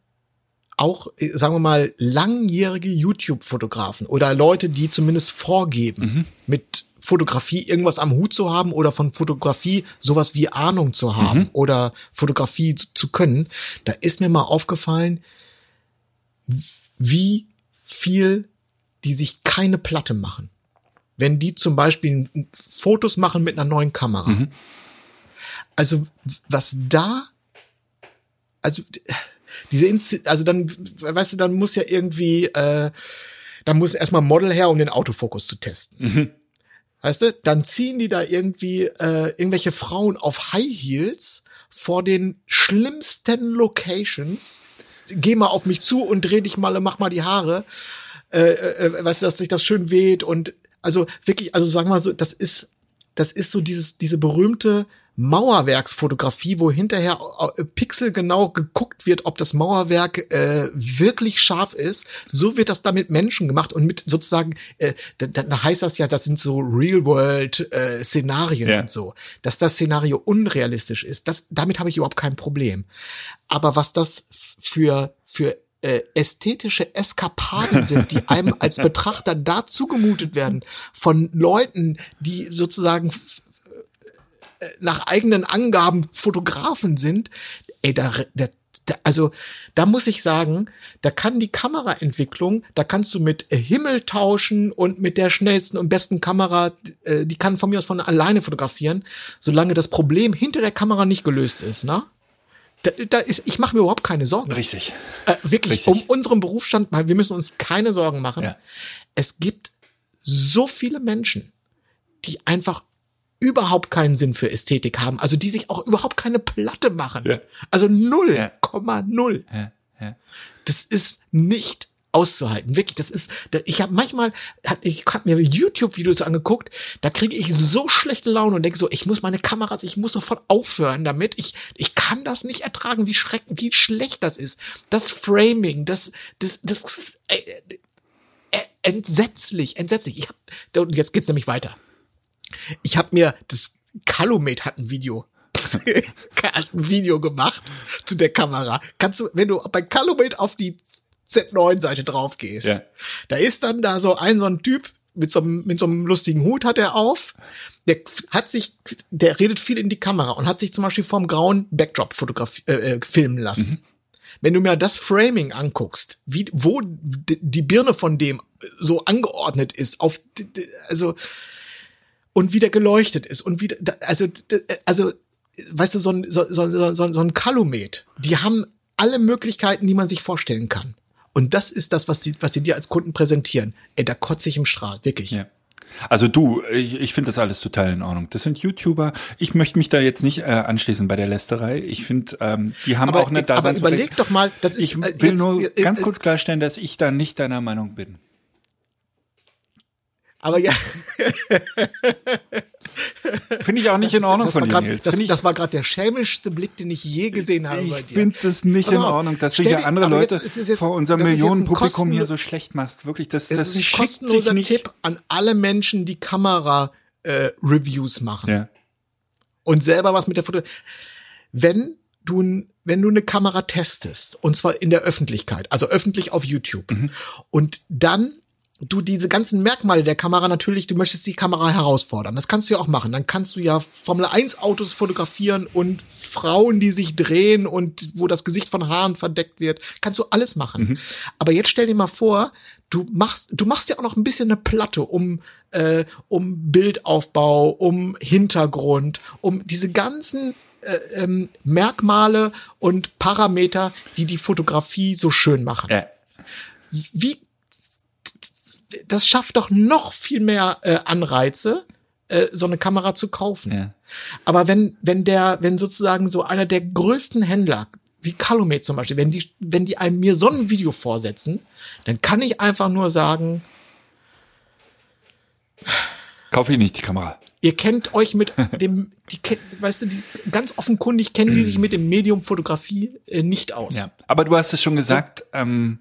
auch, sagen wir mal, langjährige YouTube-Fotografen oder Leute, die zumindest vorgeben, mit Fotografie irgendwas am Hut zu haben oder von Fotografie sowas wie Ahnung zu haben oder Fotografie zu können, da ist mir mal aufgefallen, wie viel die sich keine Platte machen. Wenn die zum Beispiel Fotos machen mit einer neuen Kamera. Also was da, also diese Insti also dann, weißt du, dann muss ja irgendwie, äh, dann muss erstmal ein Model her, um den Autofokus zu testen. Weißt du, dann ziehen die da irgendwie äh, irgendwelche Frauen auf High Heels vor den schlimmsten Locations. Geh mal auf mich zu und dreh dich mal und mach mal die Haare. Äh, äh, weißt du, dass sich das schön weht und also wirklich, also sagen wir mal so, das ist, das ist so dieses, diese berühmte Mauerwerksfotografie, wo hinterher äh, pixelgenau geguckt wird, ob das Mauerwerk äh, wirklich scharf ist. So wird das da mit Menschen gemacht und mit sozusagen, äh, dann, dann heißt das ja, das sind so Real-World-Szenarien Ja. und so. Dass das Szenario unrealistisch ist, das, damit habe ich überhaupt kein Problem. Aber was das für, für äh, ästhetische Eskapaden sind, die einem als *laughs* Betrachter da zugemutet werden von Leuten, die sozusagen äh, nach eigenen Angaben Fotografen sind, ey, da, da, da, also da muss ich sagen, da kann die Kameraentwicklung, da kannst du mit äh, Himmel tauschen und mit der schnellsten und besten Kamera, äh, die kann von mir aus von alleine fotografieren, solange das Problem hinter der Kamera nicht gelöst ist, ne? Da, da ist, ich mache mir überhaupt keine Sorgen. Richtig. Äh, wirklich, Richtig. um unseren Berufsstand, wir müssen uns keine Sorgen machen. Ja. Es gibt so viele Menschen, die einfach überhaupt keinen Sinn für Ästhetik haben, also die sich auch überhaupt keine Platte machen. Ja. Also null, Ja. Komma null. Ja, ja. Das ist nicht auszuhalten. Wirklich, das ist, ich habe manchmal, ich habe mir YouTube-Videos angeguckt, da kriege ich so schlechte Laune und denke so, ich muss meine Kameras, ich muss sofort aufhören damit. Ich, ich kann das nicht ertragen, wie schreck, wie schlecht das ist. Das Framing, das, das, das, äh, äh, entsetzlich, entsetzlich. Ich hab, und jetzt geht's nämlich weiter. Ich habe mir das Calumet hat ein Video *laughs* hat ein Video gemacht zu der Kamera. Kannst du, wenn du bei Calumet auf die Z9-Seite drauf gehst, Ja. da ist dann da so ein so ein Typ mit so einem, mit so einem lustigen Hut hat er auf. Der hat sich, der redet viel in die Kamera und hat sich zum Beispiel vom grauen Backdrop fotografi äh, äh, filmen lassen. Wenn du mir das Framing anguckst, wie, wo die Birne von dem so angeordnet ist, auf, also, und wieder geleuchtet ist und wieder, also, d- also, weißt du, so ein, so, so, so, so ein Kalumet, die haben alle Möglichkeiten, die man sich vorstellen kann. Und das ist das, was die, was die dir als Kunden präsentieren. Ey, da kotze ich im Strahl, wirklich. Ja. Also du, ich, ich finde das alles total in Ordnung. Das sind YouTuber. Ich möchte mich da jetzt nicht äh, anschließen bei der Lästerei. Ich finde, ähm, die haben Aber, auch eine aber Daseinsberechtigung. überleg doch mal, das ist, Ich äh, will jetzt- nur äh, ganz äh, kurz klarstellen, dass ich da nicht deiner Meinung bin. Aber ja, Finde ich auch nicht in Ordnung das von war dir, Nils. das, ich, das war gerade der schämischste Blick, den ich je gesehen habe bei ich dir. finde das nicht Pass in auf, Ordnung, dass du hier andere jetzt Leute ist es jetzt- vor unserem das ist jetzt Millionenpublikum hier so schlecht machst. Wirklich, das, Das das ist ein kostenloser. Tipp an alle Menschen, die Kamera-Reviews machen Ja. und selber was mit der Foto. Wenn du, wenn du eine Kamera testest, und zwar in der Öffentlichkeit, also öffentlich auf YouTube, Mhm. und dann du diese ganzen Merkmale der Kamera natürlich, du möchtest die Kamera herausfordern. Das kannst du ja auch machen. Dann kannst du ja Formel 1 Autos fotografieren und Frauen, die sich drehen und wo das Gesicht von Haaren verdeckt wird. Kannst du alles machen. Mhm. Aber jetzt stell dir mal vor, du machst, du machst ja auch noch ein bisschen eine Platte um, äh, um Bildaufbau, um Hintergrund, um diese ganzen äh, ähm, Merkmale und Parameter, die die Fotografie so schön machen Ja. wie das schafft doch noch viel mehr äh, Anreize, äh, so eine Kamera zu kaufen. Ja. Aber wenn wenn der wenn sozusagen so einer der größten Händler wie Calumet zum Beispiel, wenn die wenn die einem mir so ein Video vorsetzen, dann kann ich einfach nur sagen, Kauf ich nicht die Kamera. ihr kennt euch mit *laughs* dem, die, weißt du, die, ganz offenkundig kennen die sich mit dem Medium Fotografie äh, nicht aus. Ja. Aber du hast es schon gesagt, ähm,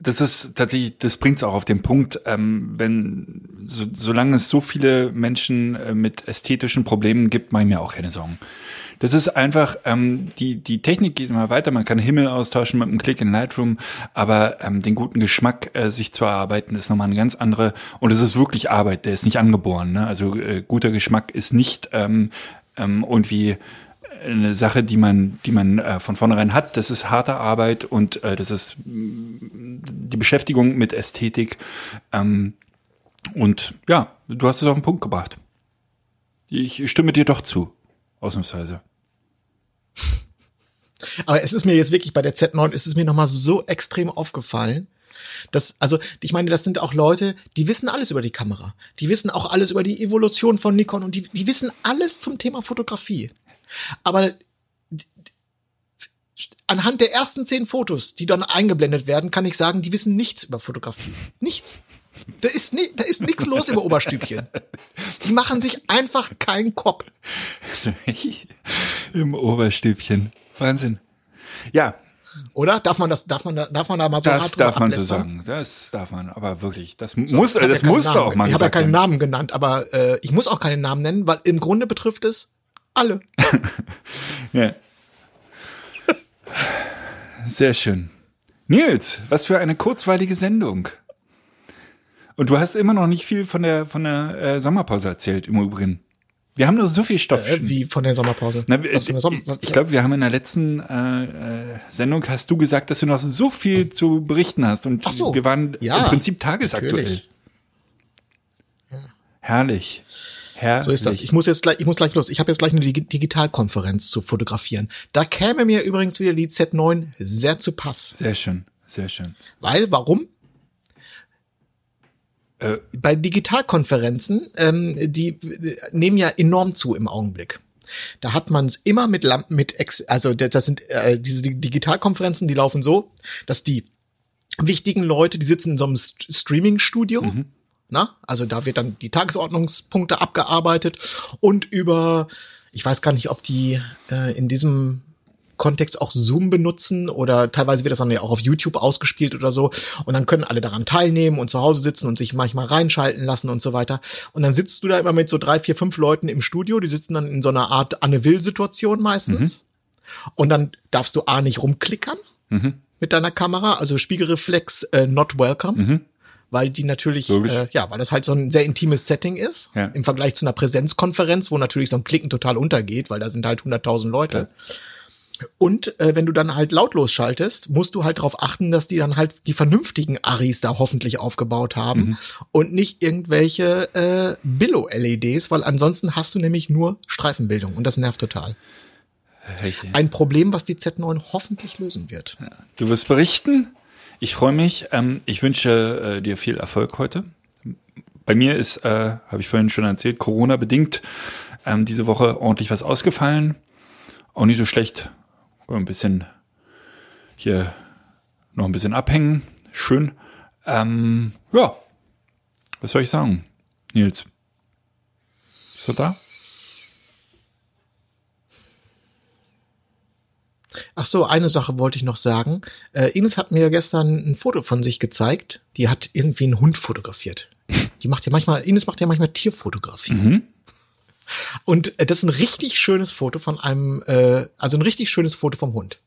das ist tatsächlich, das bringt es auch auf den Punkt, ähm, wenn, so, solange es so viele Menschen äh, mit ästhetischen Problemen gibt, mache ich mir auch keine Sorgen. Das ist einfach, ähm, die, die Technik geht immer weiter, man kann Himmel austauschen mit einem Klick in Lightroom, aber ähm, den guten Geschmack äh, sich zu erarbeiten, ist nochmal eine ganz andere, und es ist wirklich Arbeit, der ist nicht angeboren. Ne? Also äh, guter Geschmack ist nicht ähm, ähm, irgendwie eine Sache, die man, die man äh, von vornherein hat. Das ist harte Arbeit und äh, das ist die Beschäftigung mit Ästhetik. Ähm, und ja, du hast es auf den Punkt gebracht. Ich stimme dir doch zu, ausnahmsweise. Aber es ist mir jetzt wirklich bei der Z9 ist es mir nochmal so extrem aufgefallen. Das, also, ich meine, das sind auch Leute, die wissen alles über die Kamera. Die wissen auch alles über die Evolution von Nikon und die, die wissen alles zum Thema Fotografie. Aber anhand der ersten zehn Fotos, die dann eingeblendet werden, kann ich sagen, die wissen nichts über Fotografie. Nichts. Da ist, ni da ist nichts los im Oberstübchen. Die machen sich einfach keinen Kopf. *laughs* Im Oberstübchen. Wahnsinn. Ja, Oder? Darf man das, darf man da, darf man da mal so das hart darf man so sagen. Das darf man, aber wirklich. Das muss, Ich hab das ja muss doch auch mal Ich habe ja keinen. Namen genannt, aber äh, ich muss auch keinen Namen nennen, weil im Grunde betrifft es alle. *laughs* Ja. Sehr schön. Nils, was für eine kurzweilige Sendung. Und du hast immer noch nicht viel von der von der äh, Sommerpause erzählt im Übrigen. Wir haben nur so viel Stoff. Äh, wie von der Sommerpause. Na, von der Sommer ich ich glaube, wir haben in der letzten äh, äh, Sendung hast du gesagt, dass du noch so viel zu berichten hast und Ach so. wir waren Ja, im Prinzip tagesaktuell. natürlich. Herrlich. Herrlich. So ist das. Ich muss jetzt gleich, ich muss gleich los. Ich habe jetzt gleich eine Dig Digitalkonferenz zu fotografieren. Da käme mir übrigens wieder die Z9 sehr zu Pass. Sehr schön, sehr schön. Weil, warum? Äh, Bei Digitalkonferenzen, ähm, die äh, nehmen ja enorm zu im Augenblick. Da hat man es immer mit Lampen, mit Ex also das sind äh, diese Di- Digitalkonferenzen, die laufen so, dass die wichtigen Leute, die sitzen in so einem St- Streaming-Studio, na, also da wird dann die Tagesordnungspunkte abgearbeitet und über, ich weiß gar nicht, ob die äh, in diesem Kontext auch Zoom benutzen oder teilweise wird das dann ja auch auf YouTube ausgespielt oder so. Und dann können alle daran teilnehmen und zu Hause sitzen und sich manchmal reinschalten lassen und so weiter. Und dann sitzt du da immer mit so drei, vier, fünf Leuten im Studio, die sitzen dann in so einer Art Anne-Will-Situation meistens. Und dann darfst du A nicht rumklickern mit deiner Kamera, also Spiegelreflex äh, not welcome. Weil die natürlich, äh, ja, weil das halt so ein sehr intimes Setting ist, Ja. im Vergleich zu einer Präsenzkonferenz, wo natürlich so ein Klicken total untergeht, weil da sind halt 100.000 Leute. Und äh, wenn du dann halt lautlos schaltest, musst du halt darauf achten, dass die dann halt die vernünftigen Aris da hoffentlich aufgebaut haben Mhm. und nicht irgendwelche äh, Billo-LEDs, weil ansonsten hast du nämlich nur Streifenbildung und das nervt total. Richtig. Ein Problem, was die Z9 hoffentlich lösen wird. Du wirst berichten. Ich freue mich. Ähm, ich wünsche äh, dir viel Erfolg heute. Bei mir ist, äh, habe ich vorhin schon erzählt, Corona bedingt ähm, diese Woche ordentlich was ausgefallen. Auch nicht so schlecht. Ein bisschen hier noch ein bisschen abhängen. Schön. Ähm, ja. Was soll ich sagen? Nils. Ist er da? Ach so, eine Sache wollte ich noch sagen. Äh, Ines hat mir gestern ein Foto von sich gezeigt. Die hat irgendwie einen Hund fotografiert. Die macht ja manchmal, Ines macht ja manchmal Tierfotografie. Und äh, das ist ein richtig schönes Foto von einem, äh, also ein richtig schönes Foto vom Hund.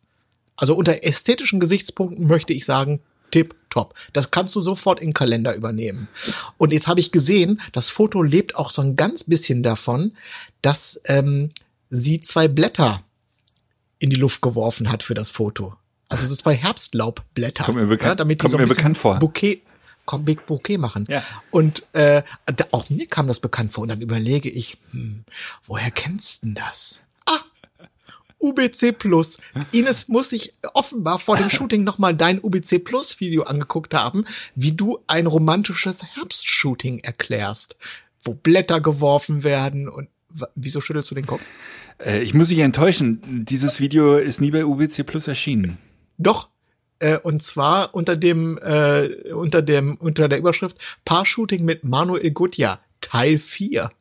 Also unter ästhetischen Gesichtspunkten möchte ich sagen, tip top. Das kannst du sofort in den Kalender übernehmen. Und jetzt habe ich gesehen, das Foto lebt auch so ein ganz bisschen davon, dass ähm, sie zwei Blätter in die Luft geworfen hat für das Foto. Also so zwei Herbstlaubblätter. Kommt mir bekannt- damit die kommt so ein bekannt vor. Bouquet, komm, Big Bouquet machen. Ja. Und äh, da, auch mir kam das bekannt vor. Und dann überlege ich, hm, woher kennst du denn das? Ah, UBC Plus. Ines muss sich offenbar vor dem Shooting nochmal dein UBC Plus Video angeguckt haben, wie du ein romantisches Herbstshooting erklärst, wo Blätter geworfen werden und wieso schüttelst du den Kopf? Äh, ich muss dich enttäuschen. Dieses Video ist nie bei UBC Plus erschienen. Doch. Äh, und zwar unter dem, äh, unter dem, unter der Überschrift Paar-Shooting mit Manuel Gutjahr, Teil 4.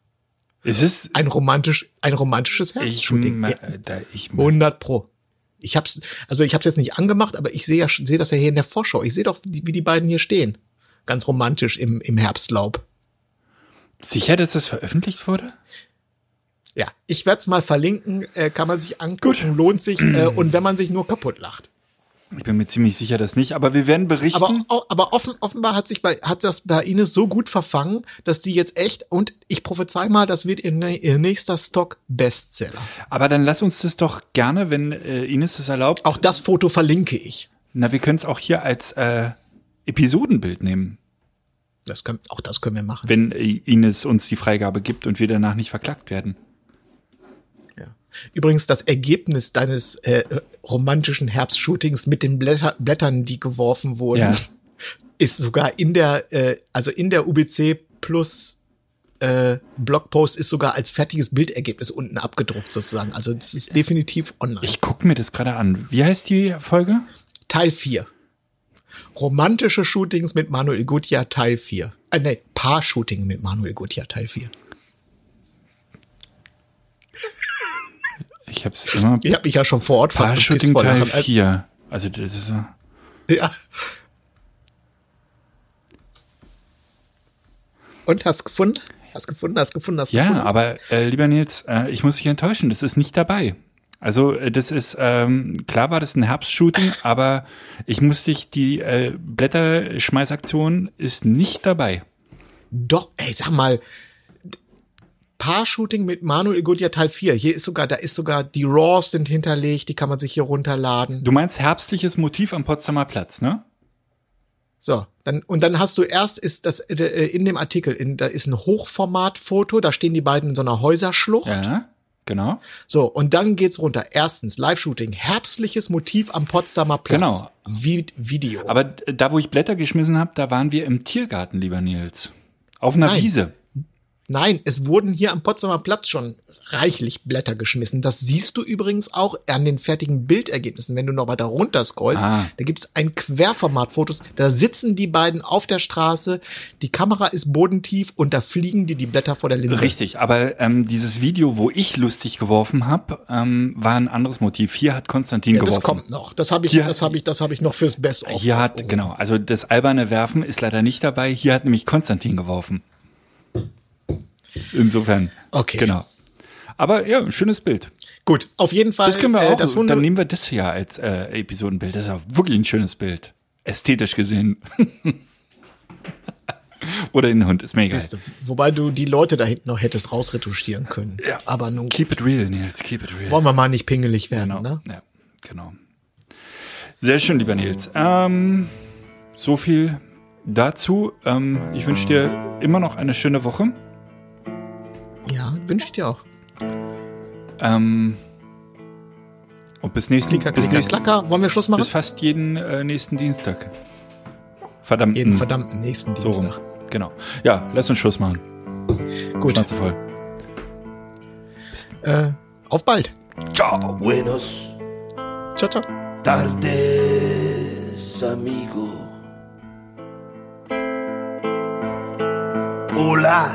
Es ist Ein romantisch, ein romantisches ich, Herbstshooting. ma- Ja, ich 100 pro. Ich hab's, also ich hab's jetzt nicht angemacht, aber ich sehe ja, sehe das ja hier in der Vorschau. Ich sehe doch, wie wie die beiden hier stehen. Ganz romantisch im, im Herbstlaub. sicher, dass das veröffentlicht wurde? Ja, ich werde es mal verlinken, äh, kann man sich angucken, lohnt sich, äh, *clears throat* und wenn man sich nur kaputt lacht. Ich bin mir ziemlich sicher, dass nicht, aber wir werden berichten. Aber, aber offen, offenbar hat sich bei, hat das bei Ines so gut verfangen, dass die jetzt echt, und ich prophezei mal, das wird ihr, ihr nächster Stock-Bestseller. Aber dann lass uns das doch gerne, wenn äh, Ines das erlaubt. Auch das Foto verlinke ich. Na, wir können es auch hier als äh, Episodenbild nehmen, Das können, auch das können wir machen. wenn äh, Ines uns die Freigabe gibt und wir danach nicht verklagt werden. Übrigens, das Ergebnis deines äh, romantischen Herbstshootings mit den Blätter, Blättern, die geworfen wurden, Ja. *laughs* ist sogar in der, äh, also in der UBC Plus äh, Blogpost ist sogar als fertiges Bildergebnis unten abgedruckt sozusagen. Also das ist definitiv online. Ich guck mir das gerade an. Wie heißt die Folge? Teil 4. Romantische Shootings mit Manuel Gutjahr Teil 4. Äh, nee, Paar-Shooting mit Manuel Gutjahr Teil 4. Ich hab's immer. Ich habe mich ja schon vor Ort fast vor Teil Lachen. Als- 4. Also das ist. Ja. Und hast gefunden? Hast gefunden, hast gefunden, hast Ja, gefunden. aber äh, lieber Nils, äh, ich muss dich enttäuschen, das ist nicht dabei. Also äh, das ist, ähm, klar war das ein Herbstshooting, aber ich muss dich, die äh, Blätterschmeißaktion ist nicht dabei. Doch, ey, sag mal, Paar-Shooting mit Manuel Igodia Teil 4. Hier ist sogar, da ist sogar, die Raws sind hinterlegt, die kann man sich hier runterladen. Du meinst herbstliches Motiv am Potsdamer Platz, ne? So, dann, und dann hast du erst, ist das, äh, in dem Artikel, in, da ist ein Hochformatfoto, da stehen die beiden in so einer Häuserschlucht. Ja, genau. So, und dann geht's runter. Erstens, Live-Shooting, herbstliches Motiv am Potsdamer Platz. Genau. Vi Video. Aber da, wo ich Blätter geschmissen habe, da waren wir im Tiergarten, lieber Nils. Auf einer Nein. Wiese. Nein, es wurden hier am Potsdamer Platz schon reichlich Blätter geschmissen. Das siehst du übrigens auch an den fertigen Bildergebnissen. Wenn du noch weiter runter scrollst, Ah. da gibt's ein Querformatfotos. Da sitzen die beiden auf der Straße, die Kamera ist bodentief und da fliegen dir die Blätter vor der Linse. Richtig, aber ähm, dieses Video, wo ich lustig geworfen habe, ähm, war ein anderes Motiv. Hier hat Konstantin Ja, das geworfen. kommt noch. Das habe ich, Hier- das habe ich, das habe ich noch fürs Best of. Hier hat, genau, also das alberne Werfen ist leider nicht dabei. Hier hat nämlich Konstantin geworfen. Insofern. Okay. Genau. Aber ja, ein schönes Bild. Gut, auf jeden Fall. Das können wir äh, auch, Hunde dann nehmen wir das hier als äh, Episodenbild. Das ist ja wirklich ein schönes Bild. Ästhetisch gesehen. *laughs* Oder den Hund, ist mir egal. Ist, wobei du die Leute da hinten noch hättest rausretuschieren können. Ja. Aber nun Keep it real, Nils, keep it real. wollen wir mal nicht pingelig werden, Genau. ne? Ja, genau. Sehr schön, lieber Nils. Ähm, so viel dazu. Ähm, ich wünsche dir immer noch eine schöne Woche. Wünsche ich dir auch. Ähm, und bis nächsten, Klicker, bis, klicker, nächsten klacker. Wollen wir Schluss machen? bis fast jeden äh, nächsten Dienstag. Verdammt. Jeden verdammten nächsten so rum. Dienstag. Genau. Ja, lass uns Schluss machen. Gut. Schnauze voll. Äh, auf bald. Ciao. Buenos Ciao, ciao. tardes, amigo. Hola,